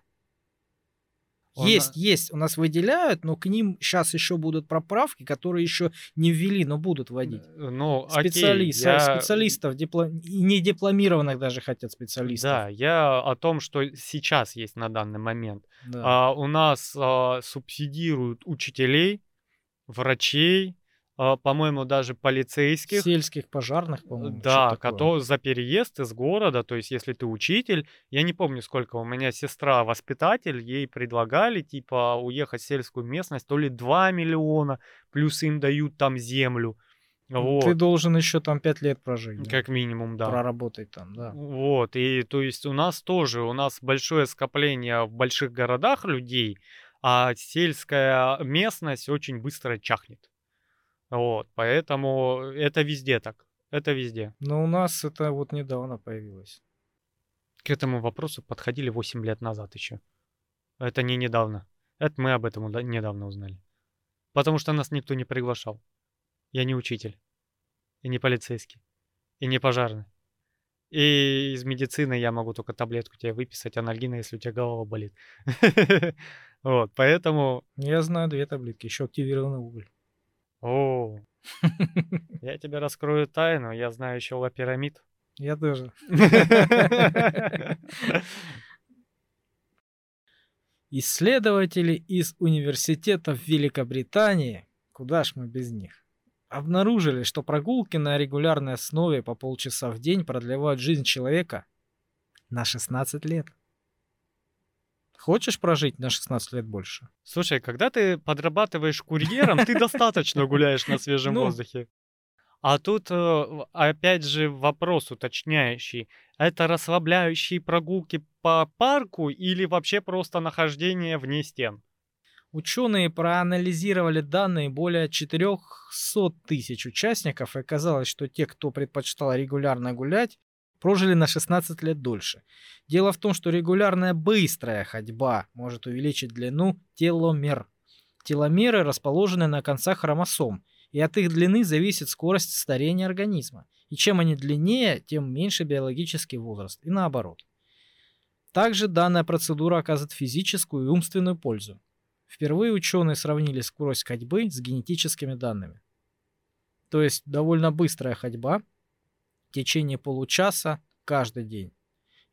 S1: На-
S2: Есть, есть, у нас выделяют, но к ним сейчас еще будут проправки, которые еще не ввели, но будут вводить.
S1: Ну, окей,
S2: Специалист,
S1: я-
S2: специалистов, дипло- не дипломированных даже хотят специалистов.
S1: Да, я о том, что сейчас есть на данный момент.
S2: Да.
S1: А, у нас а, субсидируют учителей, врачей, по-моему, даже полицейских.
S2: Сельских пожарных, по-моему.
S1: Да,
S2: что-то такое.
S1: кото за переезд из города, то есть если ты учитель, я не помню сколько, у меня сестра воспитатель, ей предлагали типа уехать в сельскую местность, то ли 2 миллиона, плюс им дают там землю, вот,
S2: Ты должен еще там пять лет прожить. да,
S1: как минимум, да.
S2: Проработать там, да.
S1: Вот, и то есть у нас тоже, у нас большое скопление в больших городах людей, а сельская местность очень быстро чахнет. Вот, поэтому это везде так, это везде.
S2: Но у нас это вот недавно появилось.
S1: К этому вопросу подходили 8 лет назад еще. Это не недавно. Это мы об этом недавно узнали. Потому что нас никто не приглашал. Я не учитель. И не полицейский. И не пожарный. И из медицины я могу только таблетку тебе выписать, анальгина, если у тебя голова болит. Вот, поэтому...
S2: Я знаю две таблетки, еще активированный уголь.
S1: О, я тебе раскрою тайну. Я знаю еще лапирамид.
S2: Я тоже. Исследователи из университетов Великобритании, куда ж мы без них, обнаружили, что прогулки на регулярной основе по полчаса в день продлевают жизнь человека на 16 лет. Хочешь прожить на 16 лет больше?
S1: Слушай, когда ты подрабатываешь курьером, ты достаточно гуляешь на свежем
S2: Ну.
S1: воздухе. А тут, э, опять же, вопрос уточняющий. Это расслабляющие прогулки по парку или вообще просто нахождение вне стен?
S2: Ученые проанализировали данные более 400 тысяч участников, и оказалось, что те, кто предпочитал регулярно гулять, прожили на 16 лет дольше. Дело в том, что регулярная быстрая ходьба может увеличить длину теломер. Теломеры расположены на концах хромосом, и от их длины зависит скорость старения организма. И чем они длиннее, тем меньше биологический возраст, и наоборот. Также данная процедура оказывает физическую и умственную пользу. Впервые ученые сравнили скорость ходьбы с генетическими данными. То есть довольно быстрая ходьба течение получаса каждый день.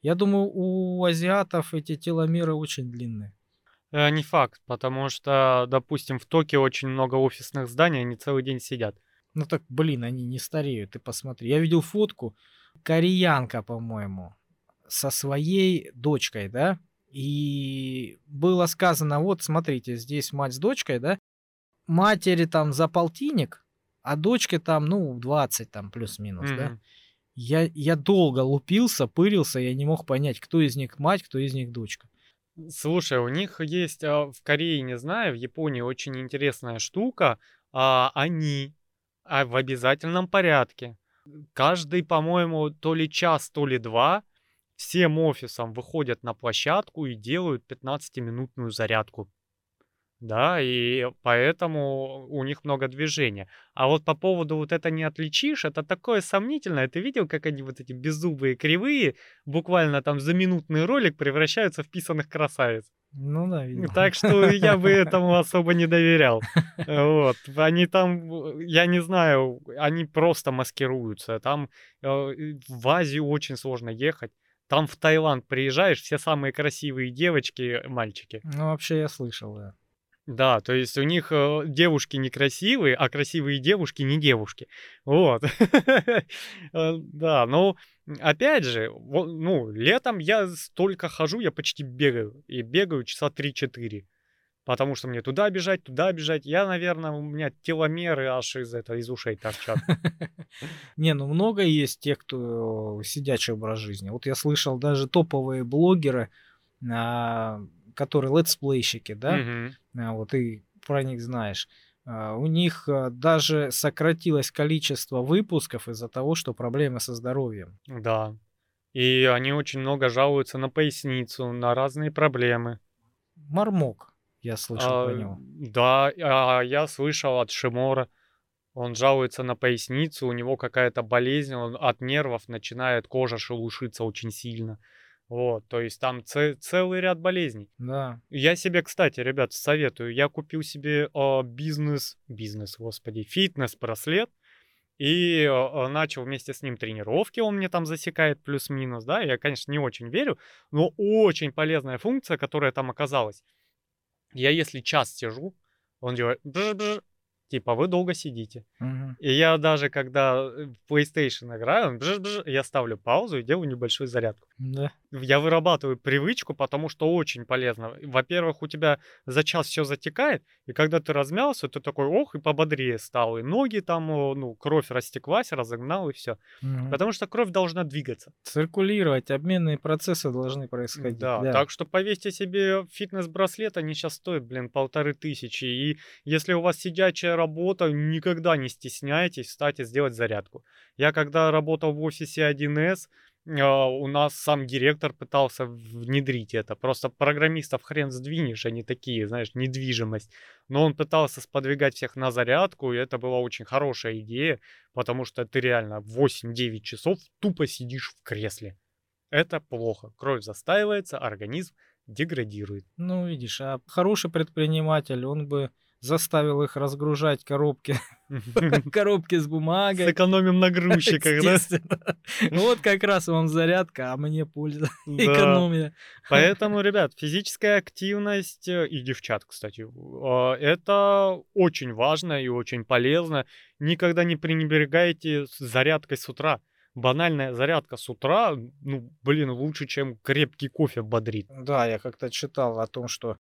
S2: Я думаю, у азиатов эти теломеры очень длинные.
S1: Э, Не факт, потому что, допустим, в Токио очень много офисных зданий, они целый день сидят.
S2: Ну так, блин, они не стареют, ты посмотри. Я видел фотку, кореянка, по-моему, со своей дочкой, да? И было сказано, вот, смотрите, здесь мать с дочкой, да? Матери там за полтинник, а дочке там, ну, 20 там плюс-минус, да? Я, я долго лупился, пырился, я не мог понять, кто из них мать, кто из них дочка.
S1: Слушай, у них есть а, в Корее, не знаю, в Японии очень интересная штука. а, Они а, в обязательном порядке. Каждый, по-моему, то ли час, то ли два всем офисам выходят на площадку и делают 15-минутную зарядку. Да, и поэтому у них много движения. А вот по поводу вот это не отличишь, это такое сомнительное. Ты видел, как они вот эти беззубые кривые буквально там за минутный ролик превращаются в писаных красавиц?
S2: Ну да, видел.
S1: Так что я бы этому особо не доверял. Вот. Они там, я не знаю, они просто маскируются. Там э, в Азию очень сложно ехать. Там в Таиланд приезжаешь, все самые красивые девочки, мальчики.
S2: Ну, вообще я слышал, да.
S1: Да, то есть у них э, девушки некрасивые, а красивые девушки не девушки. Вот. Э, Да, но опять же, ну, летом я столько хожу, я почти бегаю. И бегаю часа 3-4. Потому что мне туда бежать, туда бежать. Я, наверное, у меня теломеры аж из, это, из ушей торчат.
S2: Не, ну много есть тех, кто сидячий образ жизни. Вот я слышал даже топовые блогеры, а, которые летсплейщики, да, а, вот ты про них знаешь. А, У них а, даже сократилось количество выпусков из-за того, что проблемы со здоровьем.
S1: Да. И они очень много жалуются на поясницу, на разные проблемы.
S2: Мармок, я слышал про
S1: А,
S2: него.
S1: Да, а я слышал от Шимора. Он жалуется на поясницу, у него какая-то болезнь, он от нервов начинает кожа шелушиться очень сильно. Вот, то есть там це- целый ряд болезней.
S2: Да.
S1: Я себе, кстати, ребят, советую. Я купил себе а, бизнес, бизнес, господи, фитнес-браслет и а, а, начал вместе с ним тренировки. Он мне там засекает плюс-минус, да. Я, конечно, не очень верю, но очень полезная функция, которая там оказалась. Я если час сижу, он делает типа вы долго сидите.
S2: Мгм.
S1: И я даже когда э, в PlayStation играю, он бж-бж, я ставлю паузу и делаю небольшую зарядку
S2: Да.
S1: я вырабатываю привычку, потому что очень полезно. Во-первых, у тебя за час все затекает, и когда ты размялся, ты такой, ох, и пободрее стал, и ноги там, ну, кровь растеклась, разогнал, и все.
S2: Мгм.
S1: Потому что кровь должна двигаться.
S2: Циркулировать, обменные процессы должны происходить.
S1: Да,
S2: Да,
S1: так что повесьте себе фитнес-браслет, они сейчас стоят, блин, полторы тысячи. И если у вас сидячая работа, никогда не стесняйтесь, кстати, сделать зарядку. Я когда работал в офисе 1С, а, у нас сам директор пытался внедрить это. Просто программистов хрен сдвинешь, они такие, знаешь, недвижимость. Но он пытался сподвигать всех на зарядку, и это была очень хорошая идея, потому что ты реально 8-9 часов тупо сидишь в кресле. Это плохо. Кровь застаивается, организм деградирует.
S2: Ну, видишь, а хороший предприниматель, он бы заставил их разгружать коробки, коробки с бумагой.
S1: Сэкономим на грузчиках, да?
S2: Вот как раз вам зарядка, а мне польза, экономия.
S1: Поэтому, ребят, физическая активность э, и девчат, кстати, а, это очень важно и очень полезно. Никогда не пренебрегайте зарядкой с утра банальная зарядка с утра, ну, блин, лучше, чем крепкий кофе бодрит.
S2: Да, я как-то читал о том, что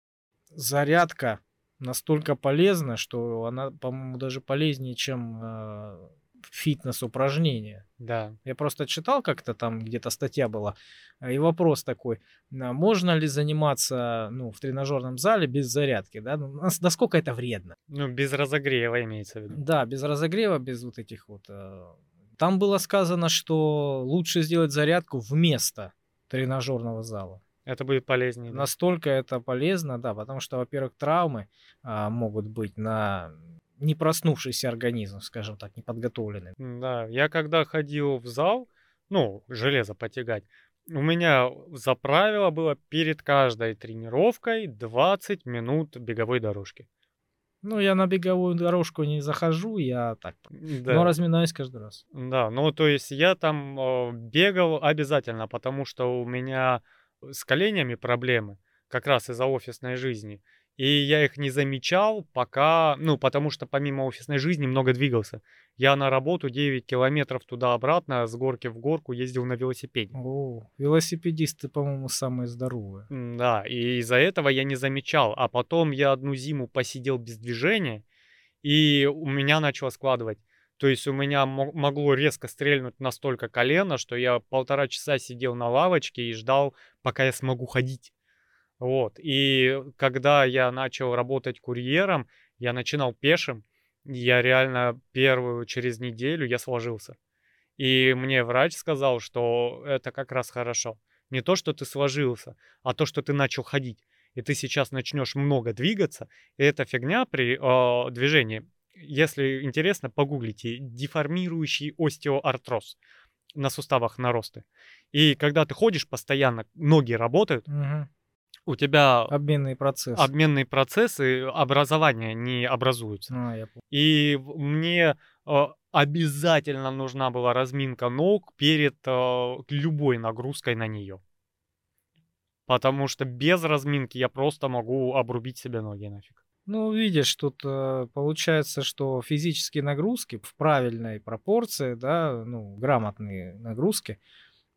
S2: зарядка настолько полезна, что она, по-моему, даже полезнее, чем э, фитнес-упражнения.
S1: Да.
S2: Я просто читал как-то там, где-то статья была, э, и вопрос такой, можно ли заниматься ну, в тренажерном зале без зарядки, да? Ну, насколько это вредно?
S1: Ну, без разогрева имеется в виду.
S2: Да, без разогрева, без вот этих вот... Э, там было сказано, что лучше сделать зарядку вместо тренажерного зала.
S1: Это будет полезнее.
S2: Да? Настолько это полезно, да, потому что, во-первых, травмы а, могут быть на не проснувшийся организм, скажем так, неподготовленный.
S1: Да, я когда ходил в зал, ну, железо потягать, у меня за правило было перед каждой тренировкой 20 минут беговой дорожки.
S2: Ну, я на беговую дорожку не захожу, я так, да. но разминаюсь каждый раз.
S1: Да, ну, то есть я там э, бегал обязательно, потому что у меня с коленями проблемы, как раз из-за офисной жизни. И я их не замечал, пока, ну, потому что помимо офисной жизни много двигался. Я на работу 9 километров туда-обратно, с горки в горку ездил на велосипеде.
S2: О, велосипедисты, по-моему, самые здоровые.
S1: Да, и из-за этого я не замечал. А потом я одну зиму посидел без движения, и у меня начало складывать. То есть у меня могло резко стрельнуть настолько колено, что я полтора часа сидел на лавочке и ждал, пока я смогу ходить. Вот. И когда я начал работать курьером, я начинал пешим. Я реально первую через неделю я сложился. И мне врач сказал, что это как раз хорошо. Не то, что ты сложился, а то, что ты начал ходить. И ты сейчас начнешь много двигаться. И эта фигня при э, движении если интересно, погуглите деформирующий остеоартроз на суставах наросты. И когда ты ходишь постоянно, ноги работают,
S2: угу.
S1: у тебя
S2: обменные процессы,
S1: обменные процессы образования не образуются.
S2: А, я
S1: И мне э, обязательно нужна была разминка ног перед э, любой нагрузкой на нее. Потому что без разминки я просто могу обрубить себе ноги нафиг.
S2: Ну, видишь, тут э, получается, что физические нагрузки в правильной пропорции, да, ну, грамотные нагрузки,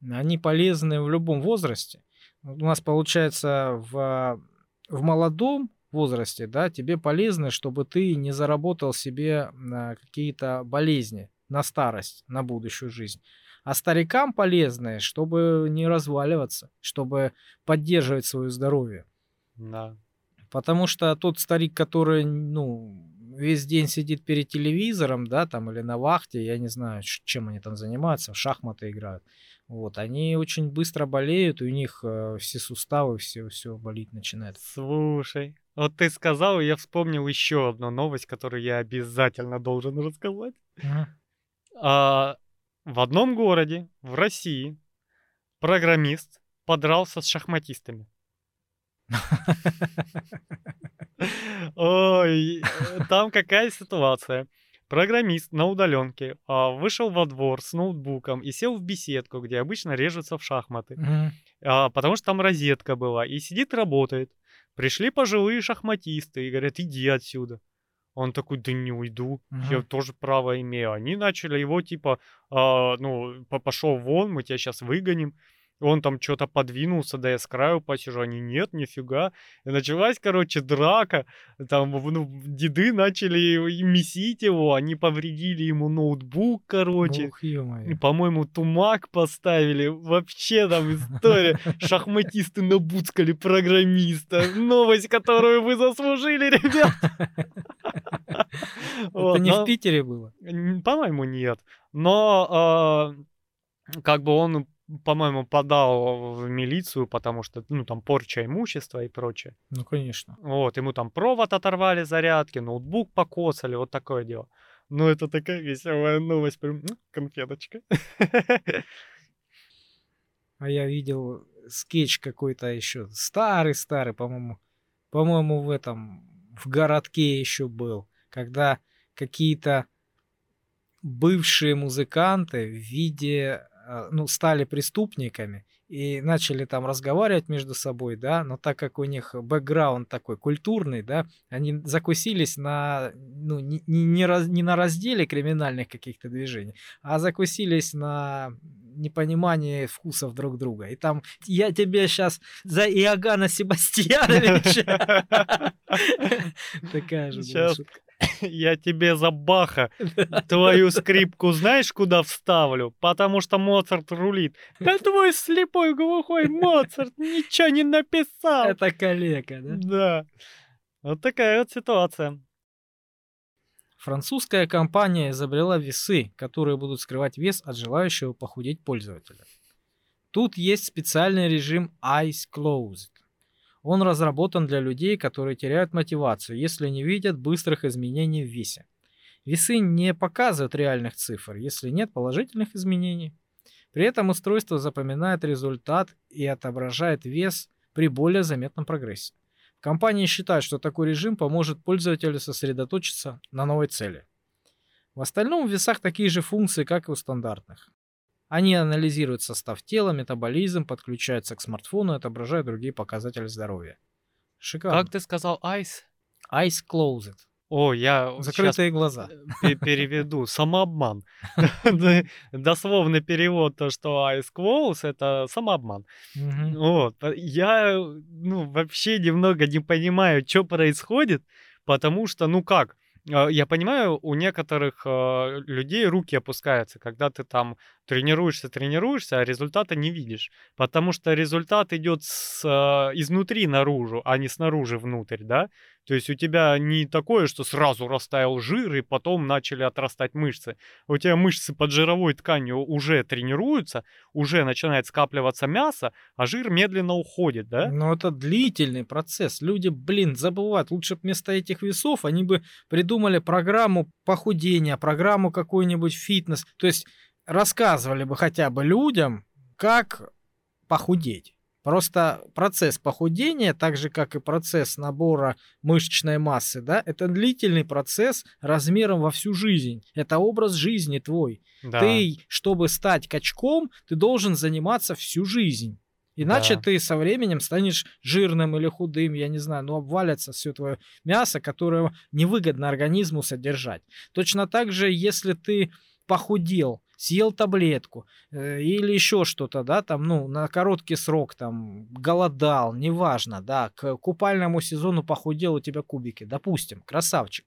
S2: они полезны в любом возрасте. У нас получается в, в молодом возрасте, да, тебе полезно, чтобы ты не заработал себе какие-то болезни на старость, на будущую жизнь. А старикам полезное, чтобы не разваливаться, чтобы поддерживать свое здоровье.
S1: Да.
S2: Потому что тот старик, который, ну, весь день сидит перед телевизором, да, там, или на вахте, я не знаю, чем они там занимаются, в шахматы играют. Вот, они очень быстро болеют, и у них э, все суставы, все, все болеть начинает.
S1: Слушай, вот ты сказал, и я вспомнил еще одну новость, которую я обязательно должен рассказать. А, в одном городе, в России, программист подрался с шахматистами. Ой, там какая ситуация. Программист на удаленке а, вышел во двор с ноутбуком и сел в беседку, где обычно режутся в шахматы. А, потому что там розетка была. И сидит, работает. Пришли пожилые шахматисты и говорят, иди отсюда. Он такой, да не уйду, uh-huh. я тоже право имею. Они начали его типа, а, ну, пошел вон, мы тебя сейчас выгоним он там что-то подвинулся, да я с краю посижу, они нет, нифига. И началась, короче, драка, там, ну, деды начали месить его, они повредили ему ноутбук, короче.
S2: И,
S1: по-моему, тумак поставили, вообще там история. Шахматисты набуцкали программиста, новость, которую вы заслужили, ребят.
S2: Это не в Питере было?
S1: По-моему, нет. Но а, как бы он по-моему, подал в милицию, потому что, ну, там порча имущества и прочее.
S2: Ну, конечно.
S1: Вот, ему там провод оторвали зарядки, ноутбук покоцали, вот такое дело. Ну, это такая веселая новость, прям, конфеточка.
S2: А я видел скетч какой-то еще старый-старый, по-моему, по-моему, в этом, в городке еще был, когда какие-то бывшие музыканты в виде, ну, стали преступниками и начали там разговаривать между собой, да, но так как у них бэкграунд такой культурный, да, они закусились на, ну, не, не, раз, не на разделе криминальных каких-то движений, а закусились на непонимании вкусов друг друга. И там я тебе сейчас за Иоганна Себастьяновича.
S1: Такая же шутка. Я тебе за Баха твою скрипку знаешь, куда вставлю? Потому что Моцарт рулит. Да твой слепой глухой Моцарт ничего не написал.
S2: Это коллега, да?
S1: Да. Вот такая вот ситуация.
S2: Французская компания изобрела весы, которые будут скрывать вес от желающего похудеть пользователя. Тут есть специальный режим Eyes Closed. Он разработан для людей, которые теряют мотивацию, если не видят быстрых изменений в весе. Весы не показывают реальных цифр, если нет положительных изменений. При этом устройство запоминает результат и отображает вес при более заметном прогрессе. Компании считают, что такой режим поможет пользователю сосредоточиться на новой цели. В остальном в весах такие же функции, как и у стандартных. Они анализируют состав тела, метаболизм, подключаются к смартфону и отображают другие показатели здоровья.
S1: Шикарно. Как ты сказал, Ice?
S2: Ice Closed.
S1: О, я
S2: Закрытые глаза.
S1: переведу. Самообман. Дословный перевод, то, что Ice Close, это самообман. Вот. Я ну, вообще немного не понимаю, что происходит, потому что, ну как, я понимаю, у некоторых э, людей руки опускаются, когда ты там тренируешься, тренируешься, а результата не видишь. Потому что результат идет с, э, изнутри наружу, а не снаружи внутрь, да? То есть у тебя не такое, что сразу растаял жир и потом начали отрастать мышцы. У тебя мышцы под жировой тканью уже тренируются, уже начинает скапливаться мясо, а жир медленно уходит, да?
S2: Но это длительный процесс. Люди, блин, забывают. Лучше бы вместо этих весов они бы придумали программу похудения, программу какой-нибудь фитнес. То есть рассказывали бы хотя бы людям, как похудеть. Просто процесс похудения, так же как и процесс набора мышечной массы, да, это длительный процесс размером во всю жизнь. Это образ жизни твой. Да. Ты, чтобы стать качком, ты должен заниматься всю жизнь. Иначе да. ты со временем станешь жирным или худым, я не знаю, ну обвалится все твое мясо, которое невыгодно организму содержать. Точно так же, если ты похудел, съел таблетку э, или еще что-то, да, там, ну, на короткий срок, там, голодал, неважно, да, к купальному сезону похудел у тебя кубики, допустим, красавчик.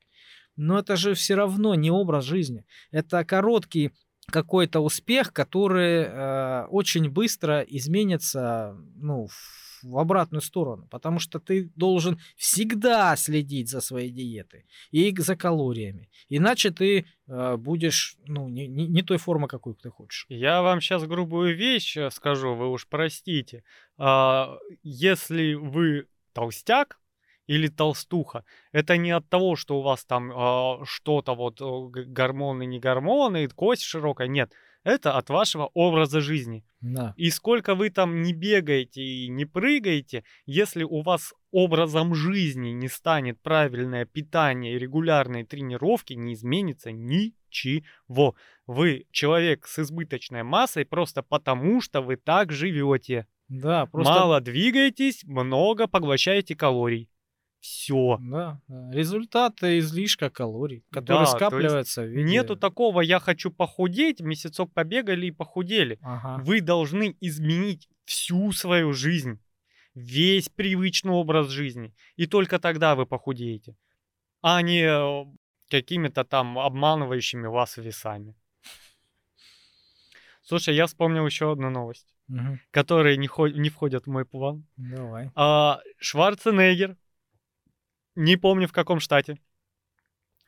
S2: Но это же все равно не образ жизни. Это короткий какой-то успех, который э, очень быстро изменится, ну, в в обратную сторону, потому что ты должен всегда следить за своей диетой и за калориями, иначе ты э, будешь ну, не, не, не той формы, какую ты хочешь.
S1: Я вам сейчас грубую вещь э, скажу, вы уж простите. А, если вы толстяк, или толстуха. Это не от того, что у вас там э, что-то вот гормоны, не гормоны, кость широкая. Нет, это от вашего образа жизни.
S2: Да.
S1: И сколько вы там не бегаете и не прыгаете, если у вас образом жизни не станет правильное питание и регулярные тренировки, не изменится ничего. Вы человек с избыточной массой просто потому, что вы так живете.
S2: Да, просто...
S1: Мало двигаетесь, много поглощаете калорий. Все.
S2: Да, результат излишка калорий, который да, скапливается.
S1: виде... Нету такого, я хочу похудеть, месяцок побегали и похудели.
S2: Ага.
S1: Вы должны изменить всю свою жизнь, весь привычный образ жизни, и только тогда вы похудеете, а не э, какими-то там обманывающими вас весами. Слушай, я вспомнил еще одну новость,
S2: угу.
S1: которые не, ход- не входят в мой план.
S2: Давай.
S1: А, Шварценеггер не помню в каком штате,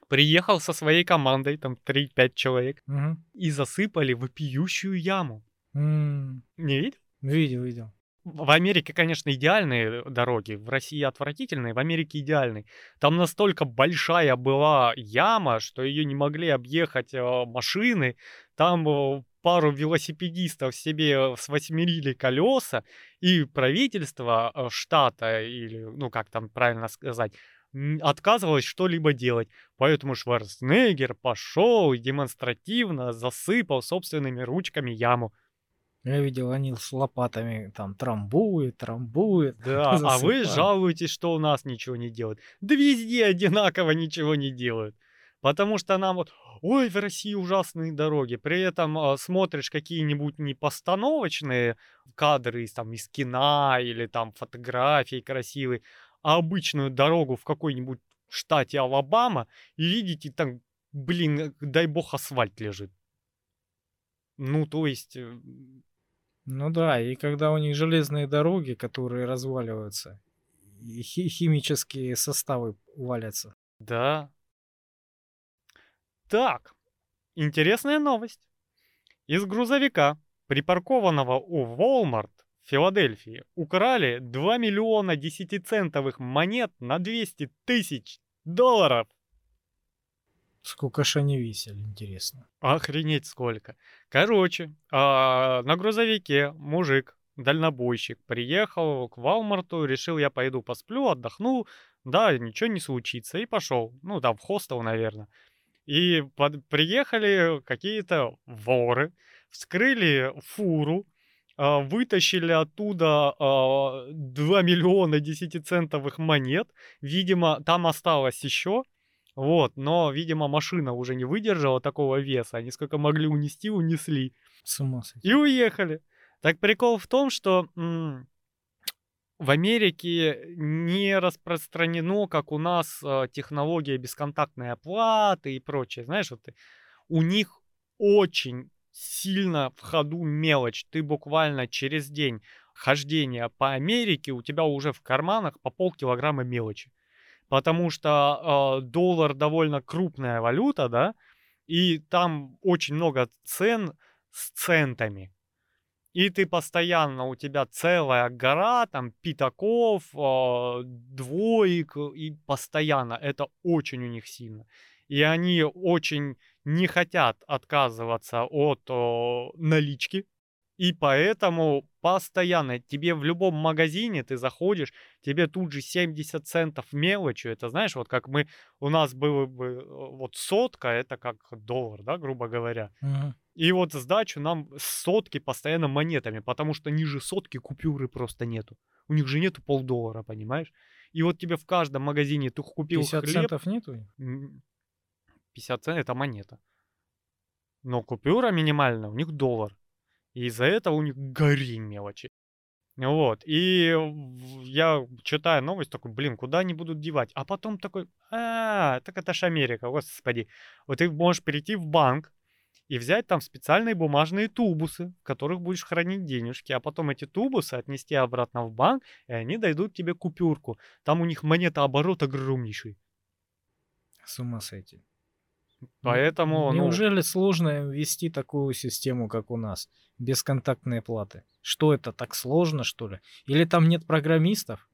S1: приехал со своей командой, там 3-5 человек,
S2: угу.
S1: и засыпали вопиющую яму.
S2: М-м.
S1: Не видел?
S2: Видел, видел.
S1: В Америке, конечно, идеальные дороги, в России отвратительные, в Америке идеальные. Там настолько большая была яма, что ее не могли объехать э, машины. Там э, пару велосипедистов себе свосьмерили колеса, и правительство э, штата, или, ну, как там правильно сказать, отказывалась что-либо делать. Поэтому Шварценеггер пошел и демонстративно засыпал собственными ручками яму.
S2: Я видел, они с лопатами там трамбуют, трамбуют.
S1: Да, а вы
S2: засыпают.
S1: жалуетесь, что у нас ничего не делают. Да везде одинаково ничего не делают. Потому что нам вот, ой, в России ужасные дороги. При этом а, смотришь какие-нибудь непостановочные кадры из, там, из кино или там фотографии красивые, обычную дорогу в какой-нибудь штате Алабама и видите там, блин, э, дай бог асфальт лежит. Ну, то есть, э,
S2: Ну да, и когда у них железные дороги, которые разваливаются, и хи- химические составы валятся.
S1: да. Так, интересная новость. Из грузовика, припаркованного у Walmart Филадельфии, украли 2 миллиона 10-центовых монет на 200 тысяч долларов.
S2: Сколько ж они весили, интересно.
S1: Охренеть сколько. Короче, а, на грузовике мужик, дальнобойщик, приехал к Валмарту, решил, я пойду посплю, отдохну, да, ничего не случится, и пошел. Ну, там, в хостел, наверное. И под- приехали какие-то воры, вскрыли фуру, вытащили оттуда а, 2 миллиона 10-центовых монет. Видимо, там осталось еще. Вот, но, видимо, машина уже не выдержала такого веса. Они сколько могли унести, унесли.
S2: С ума сойти.
S1: И уехали. Так прикол в том, что м, в Америке не распространено, как у нас, э, технология бесконтактной оплаты и прочее. Знаешь, вот у них очень сильно в ходу мелочь. Ты буквально через день хождения по Америке, у тебя уже в карманах по полкилограмма мелочи. Потому что э, доллар довольно крупная валюта, да, и там очень много цен с центами. И ты постоянно, у тебя целая гора, там, пятаков, э, двоек, и постоянно. Это очень у них сильно. И они очень не хотят отказываться от о, налички. И поэтому постоянно тебе в любом магазине ты заходишь, тебе тут же 70 центов мелочью. Это знаешь, вот как мы, у нас было бы вот сотка, это как доллар, да, грубо говоря.
S2: Мгм.
S1: И вот сдачу нам сотки постоянно монетами, потому что ниже сотки купюры просто нету. У них же нету полдоллара, понимаешь? И вот тебе в каждом магазине ты купил
S2: 50
S1: хлеб,
S2: центов нету?
S1: М, 50 центов это монета. Но купюра минимальная, у них доллар. И из-за этого у них гори мелочи. Вот. И я читаю новость, такой, блин, куда они будут девать? А потом такой, а, так это ж Америка, господи. Вот ты можешь перейти в банк и взять там специальные бумажные тубусы, в которых будешь хранить денежки, а потом эти тубусы отнести обратно в банк, и они дойдут тебе купюрку. Там у них монета оборот огромнейший.
S2: С ума сойти.
S1: Поэтому, ну,
S2: Неужели сложно им ввести такую систему, как у нас? Бесконтактные платы. Что это, так сложно, что ли? Или там нет программистов?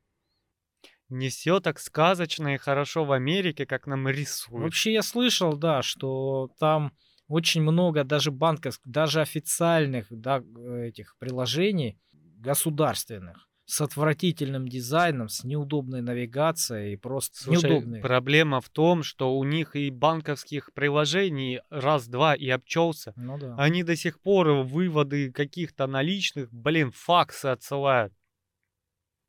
S1: не все так сказочно и хорошо в Америке, как нам рисуют.
S2: Вообще я слышал, да, что там очень много даже банковских, даже официальных да, э, этих приложений государственных с отвратительным дизайном, с неудобной навигацией просто
S1: Слушай,
S2: неудобные.
S1: проблема в том, что у них и банковских приложений раз-два и обчелся.
S2: Ну да.
S1: Они до сих пор выводы каких-то наличных, блин, факсы отсылают.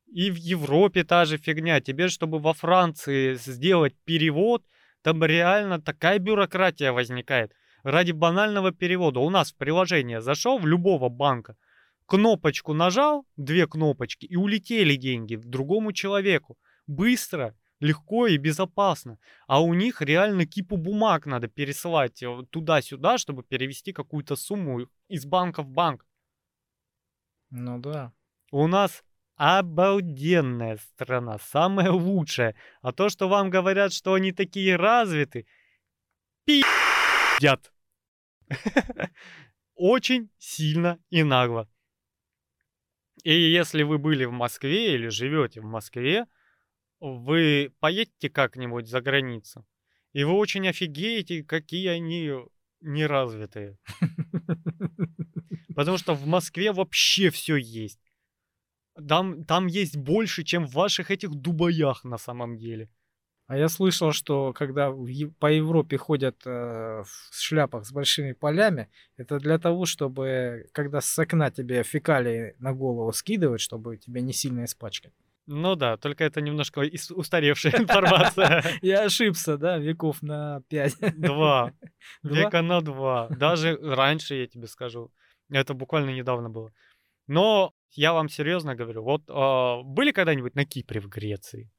S1: И в Европе та же фигня. Тебе, чтобы во Франции сделать перевод, там реально такая бюрократия возникает. Ради банального перевода. У нас в приложение зашел в любого банка, кнопочку нажал, две кнопочки, и улетели деньги другому человеку. Быстро, легко и безопасно. А у них реально кипу бумаг надо пересылать э, туда-сюда, чтобы перевести какую-то сумму из банка в банк.
S2: Ну да.
S1: У нас обалденная страна, самая лучшая. А то, что вам говорят, что они такие развиты, пи***ят. Очень сильно и нагло. И если вы были в Москве или живете в Москве, вы поедете как-нибудь за границу, и вы очень офигеете, какие они неразвитые. Потому что в Москве вообще все есть. Там, там есть больше, чем в ваших этих дубаях на самом деле.
S2: А я слышал, что когда по Европе ходят э, в шляпах с большими полями, это для того, чтобы когда с окна тебе фекалии на голову скидывают, чтобы тебя не сильно испачкать.
S1: Ну да, только это немножко устаревшая информация.
S2: Я ошибся, да, веков на пять.
S1: Два.
S2: Два?
S1: Века на два. Даже раньше, я тебе скажу. Это буквально недавно было. Но я вам серьезно говорю, вот а, были когда-нибудь на Кипре в Греции?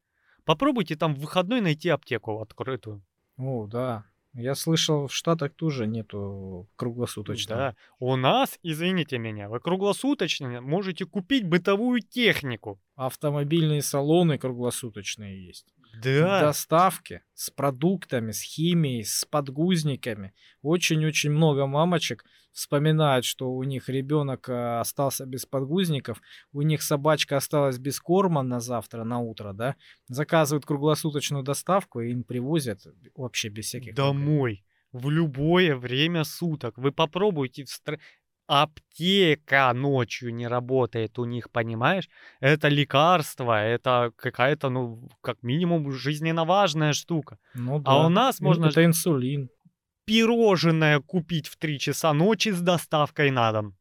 S1: Попробуйте там в выходной найти аптеку открытую.
S2: О, да. Я слышал, в Штатах тоже нету круглосуточного.
S1: Да. У нас, извините меня, вы круглосуточно можете купить бытовую технику.
S2: Автомобильные салоны круглосуточные есть.
S1: Да.
S2: Доставки с продуктами, с химией, с подгузниками. Очень-очень много мамочек вспоминают, что у них ребенок э, остался без подгузников, у них собачка осталась без корма на завтра, на утро, да, заказывают круглосуточную доставку и им привозят вообще без всяких.
S1: Домой. В любое время суток. Вы попробуйте в стр- Аптека ночью не работает у них, понимаешь? Это лекарство, это какая-то, ну, как минимум, жизненно важная штука.
S2: Ну
S1: А
S2: да.
S1: у нас можно
S2: Это инсулин.
S1: Пирожное купить в 3 часа ночи с доставкой на дом.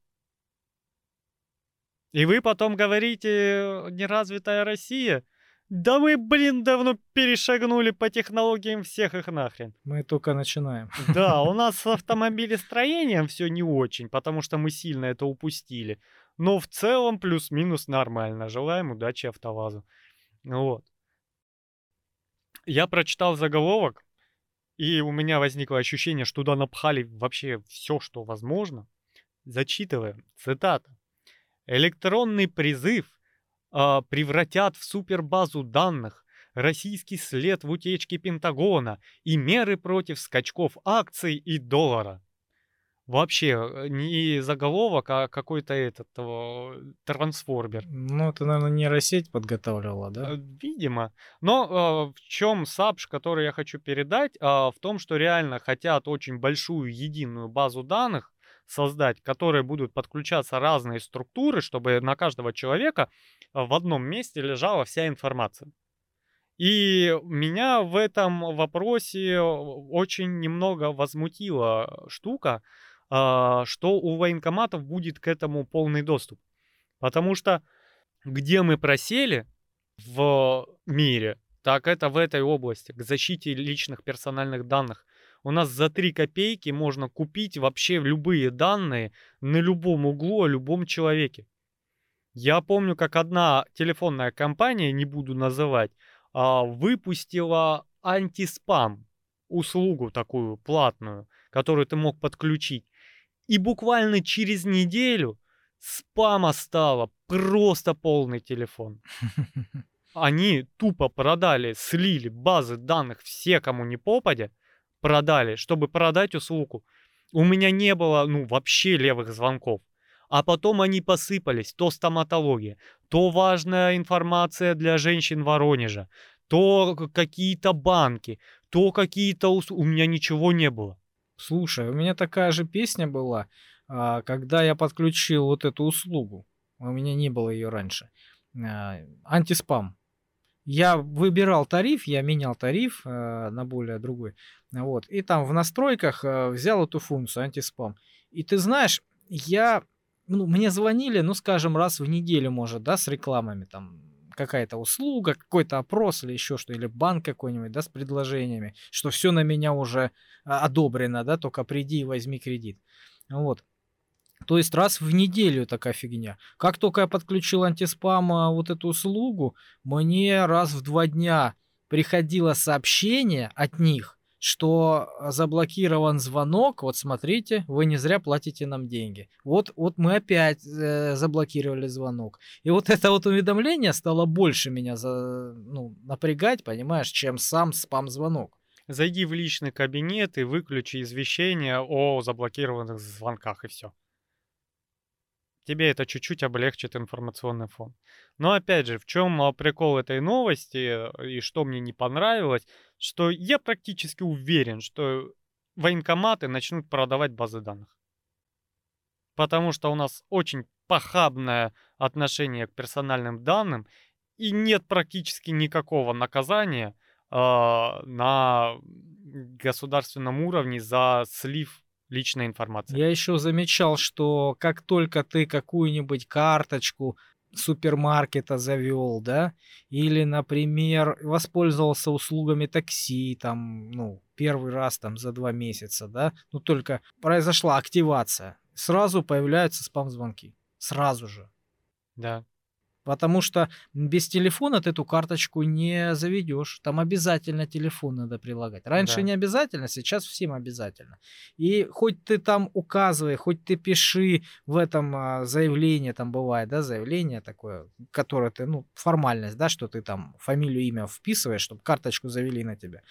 S1: И вы потом говорите, неразвитая Россия? Да мы, блин, давно перешагнули по технологиям всех их нахрен.
S2: Мы только начинаем.
S1: Да, у нас с автомобилестроением все не очень, потому что мы сильно это упустили. Но в целом плюс-минус нормально. Желаем удачи АвтоВАЗу. Вот. Я прочитал заголовок, и у меня возникло ощущение, что туда напхали вообще все, что возможно. Зачитываем. Цитата. Электронный призыв а, превратят в супербазу данных, российский след в утечке Пентагона и меры против скачков акций и доллара. Вообще, э, не заголовок, а какой-то этот о, трансформер.
S2: Ну, это, наверное, нейросеть подготавливала,
S1: Э,
S2: да?
S1: Видимо. Но э, в чем сапш, который я хочу передать, а, в том, что реально хотят очень большую единую базу данных создать, к которой будут подключаться разные структуры, чтобы на каждого человека а, в одном месте лежала вся информация. И меня в этом вопросе очень немного возмутила штука, что у военкоматов будет к этому полный доступ. Потому что где мы просели в мире, так это в этой области, к защите личных персональных данных. У нас за 3 копейки можно купить вообще любые данные на любом углу о любом человеке. Я помню, как одна телефонная компания, не буду называть, а, выпустила антиспам услугу такую платную, которую ты мог подключить. И буквально через неделю спама стало просто полный телефон. Они тупо продали, слили базы данных все, кому не попадя, продали, чтобы продать услугу. У меня не было, ну, вообще левых звонков. А потом они посыпались. То стоматология, то важная информация для женщин Воронежа, то какие-то банки, то какие-то... ус- У меня ничего не было.
S2: Слушай, у меня такая же песня была, а, когда я подключил вот эту услугу. У меня не было ее раньше. А, Антиспам. Я выбирал тариф, я менял тариф а, на более другой. Вот. И там в настройках взял эту функцию антиспам. И ты знаешь, я... Ну, мне звонили, ну, скажем, раз в неделю, может, да, с рекламами там какая-то услуга, какой-то опрос или еще что, или банк какой-нибудь, да, с предложениями, что все на меня уже а, одобрено, да, только приди и возьми кредит. Вот. То есть раз в неделю такая фигня. Как только я подключил антиспам а, вот эту услугу, мне раз в два дня приходило сообщение от них, что заблокирован звонок, вот смотрите, вы не зря платите нам деньги. Вот, вот мы опять э, заблокировали звонок. И вот это вот уведомление стало больше меня за, ну, напрягать, понимаешь, чем сам спам-звонок.
S1: Зайди в личный кабинет и выключи извещение о заблокированных звонках, и все. Тебе это чуть-чуть облегчит информационный фон. Но опять же, в чем прикол этой новости э, и что мне не понравилось, что я практически уверен, что военкоматы начнут продавать базы данных. Потому что у нас очень похабное отношение к персональным данным, и нет практически никакого наказания а, на государственном уровне за слив личной информации.
S2: Я еще замечал, что как только ты какую-нибудь карточку супермаркета завел, да, или, например, воспользовался услугами такси, там, ну, первый раз там за два месяца, да, ну, только произошла активация, сразу появляются спам-звонки, сразу же.
S1: Да.
S2: Потому что без телефона ты эту карточку не заведешь. Там обязательно телефон надо прилагать. Раньше
S1: Да.
S2: не обязательно, сейчас всем обязательно. И хоть ты там указывай, хоть ты пиши в этом а, заявлении, там бывает, да, заявление такое, которое ты, ну, формальность, да, что ты там фамилию, имя вписываешь, чтобы карточку завели на тебя.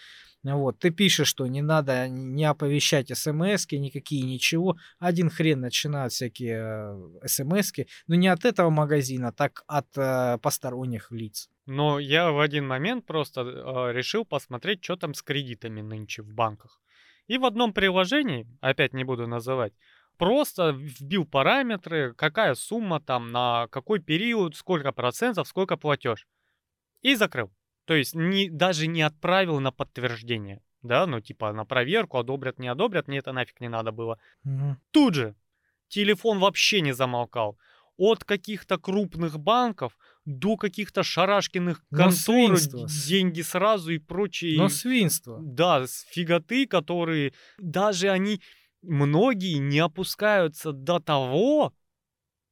S2: Ну Вот, ты пишешь, что не надо не оповещать смс никакие, ничего. Один хрен начинают всякие смс но не от этого магазина, так от э, посторонних лиц.
S1: Но я в один момент просто э, решил посмотреть, что там с кредитами нынче в банках. И в одном приложении, опять не буду называть, просто вбил параметры, какая сумма там, на какой период, сколько процентов, сколько платеж. И закрыл. То есть не, даже не отправил на подтверждение. Да, ну типа на проверку, одобрят, не одобрят, мне это нафиг не надо было.
S2: Мгм.
S1: Тут же телефон вообще не замолкал. От каких-то крупных банков до каких-то шарашкиных контор, деньги сразу и прочие.
S2: Но свинство.
S1: Да, фиготы, которые даже они, многие не опускаются до того,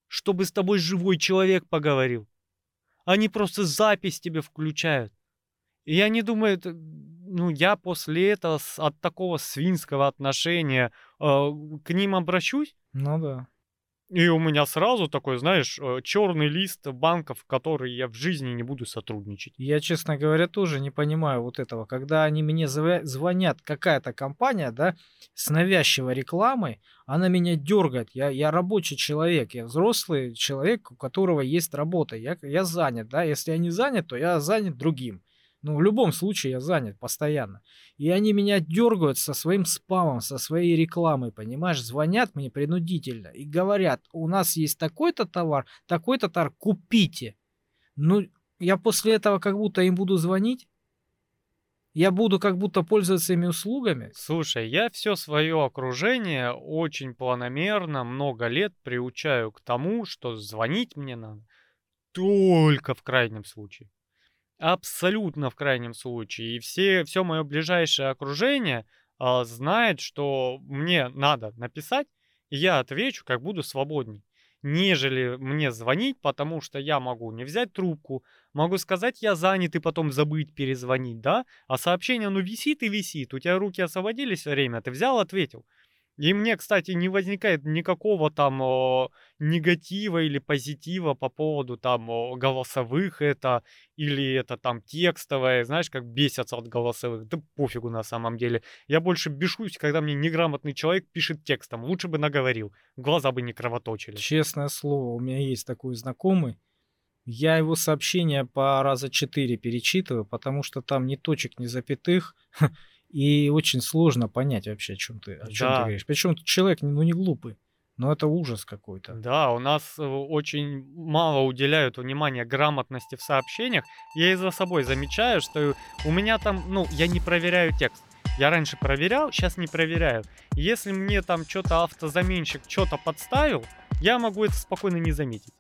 S1: чтобы с тобой живой человек поговорил. Они просто запись тебе включают. И я не думаю, ну, я после этого от такого свинского отношения э, к ним обращусь,
S2: Ну да.
S1: и у меня сразу такой, знаешь, черный лист банков, в которые я в жизни не буду сотрудничать.
S2: Я, честно говоря, тоже не понимаю вот этого. Когда они мне звонят, какая-то компания, да, с навязчивой рекламой, она меня дергает. Я, я рабочий человек, я взрослый человек, у которого есть работа. Я, я занят, да. Если я не занят, то я занят другим. Ну, в любом случае я занят постоянно. И они меня дергают со своим спамом, со своей рекламой, понимаешь? Звонят мне принудительно и говорят, у нас есть такой-то товар, такой-то товар, купите. Ну, я после этого как будто им буду звонить? Я буду как будто пользоваться ими услугами?
S1: Слушай, я все свое окружение очень планомерно много лет приучаю к тому, что звонить мне надо только в крайнем случае. Абсолютно в крайнем случае. И все, все мое ближайшее окружение а, знает, что мне надо написать, и я отвечу, как буду свободней. Нежели мне звонить, потому что я могу не взять трубку, могу сказать, я занят, и потом забыть перезвонить, да? А сообщение, ну, висит и висит. У тебя руки освободились время, ты взял, ответил. И мне, кстати, не возникает никакого там о, негатива или позитива по поводу там о, голосовых это или это там текстовое, знаешь, как бесятся от голосовых. Да пофигу на самом деле. Я больше бешусь, когда мне неграмотный человек пишет текстом. Лучше бы наговорил, глаза бы не кровоточили.
S2: Честное слово, у меня есть такой знакомый. Я его сообщения по раза четыре перечитываю, потому что там ни точек, ни запятых. И очень сложно понять вообще, о чем ты, о чем ты
S1: Да.
S2: говоришь. Причем человек, ну, не глупый. Но это ужас какой-то.
S1: Да, у нас э, очень мало уделяют внимания грамотности в сообщениях. Я и за собой замечаю, что у меня там, ну, я не проверяю текст. Я раньше проверял, сейчас не проверяю. Если мне там что-то автозаменщик что-то подставил, я могу это спокойно не заметить.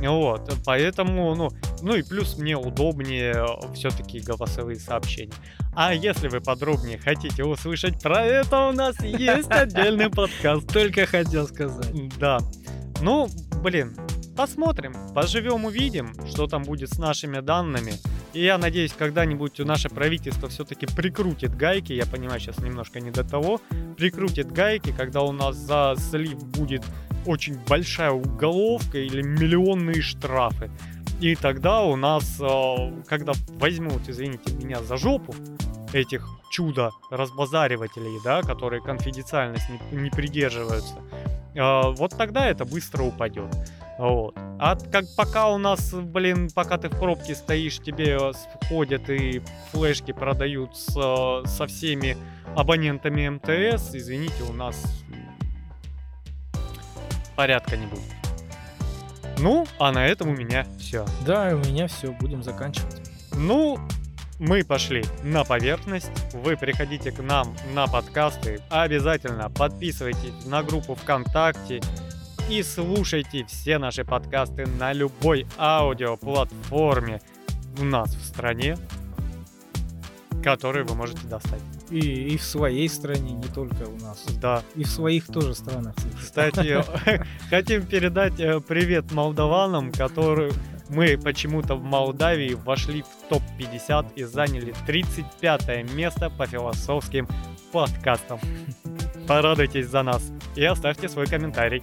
S1: Вот, поэтому, ну, ну и плюс мне удобнее все-таки голосовые сообщения. А если вы подробнее хотите услышать про это, у нас есть отдельный подкаст.
S2: Только хотел сказать.
S1: Да. Ну, блин, посмотрим, поживем, увидим, что там будет с нашими данными. И я надеюсь, когда-нибудь наше правительство все-таки прикрутит гайки. Я понимаю, сейчас немножко не до того. Прикрутит гайки, когда у нас за слив будет очень большая уголовка или миллионные штрафы. И тогда у нас, э, когда возьмут, извините меня, за жопу этих чудо разбазаривателей, да, которые конфиденциальность не, не придерживаются, э, вот тогда это быстро упадет. Вот. А как пока у нас, блин, пока ты в пробке стоишь, тебе э, с- ходят и флешки продают с, со всеми абонентами МТС, извините, у нас порядка не будет. Ну, а на этом у меня все.
S2: Да, и у меня все, будем заканчивать.
S1: Ну, Мы пошли на поверхность. Вы приходите к нам на подкасты. Обязательно подписывайтесь на группу ВКонтакте и слушайте все наши подкасты на любой аудиоплатформе у нас в стране, которые вы можете достать.
S2: И, и в своей стране, не только у нас.
S1: Да.
S2: И в своих тоже странах.
S1: Кстати, хотим передать э, привет молдаванам, которые мы почему-то в Молдавии вошли в топ-50 и заняли 35 место по философским подкастам. Порадуйтесь за нас и оставьте свой комментарий.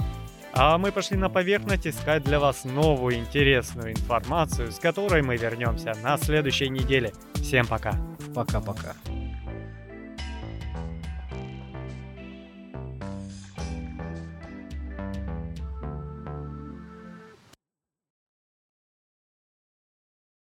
S1: А мы пошли на поверхность искать для вас новую интересную информацию, с которой мы вернемся на следующей неделе. Всем пока.
S2: Пока-пока.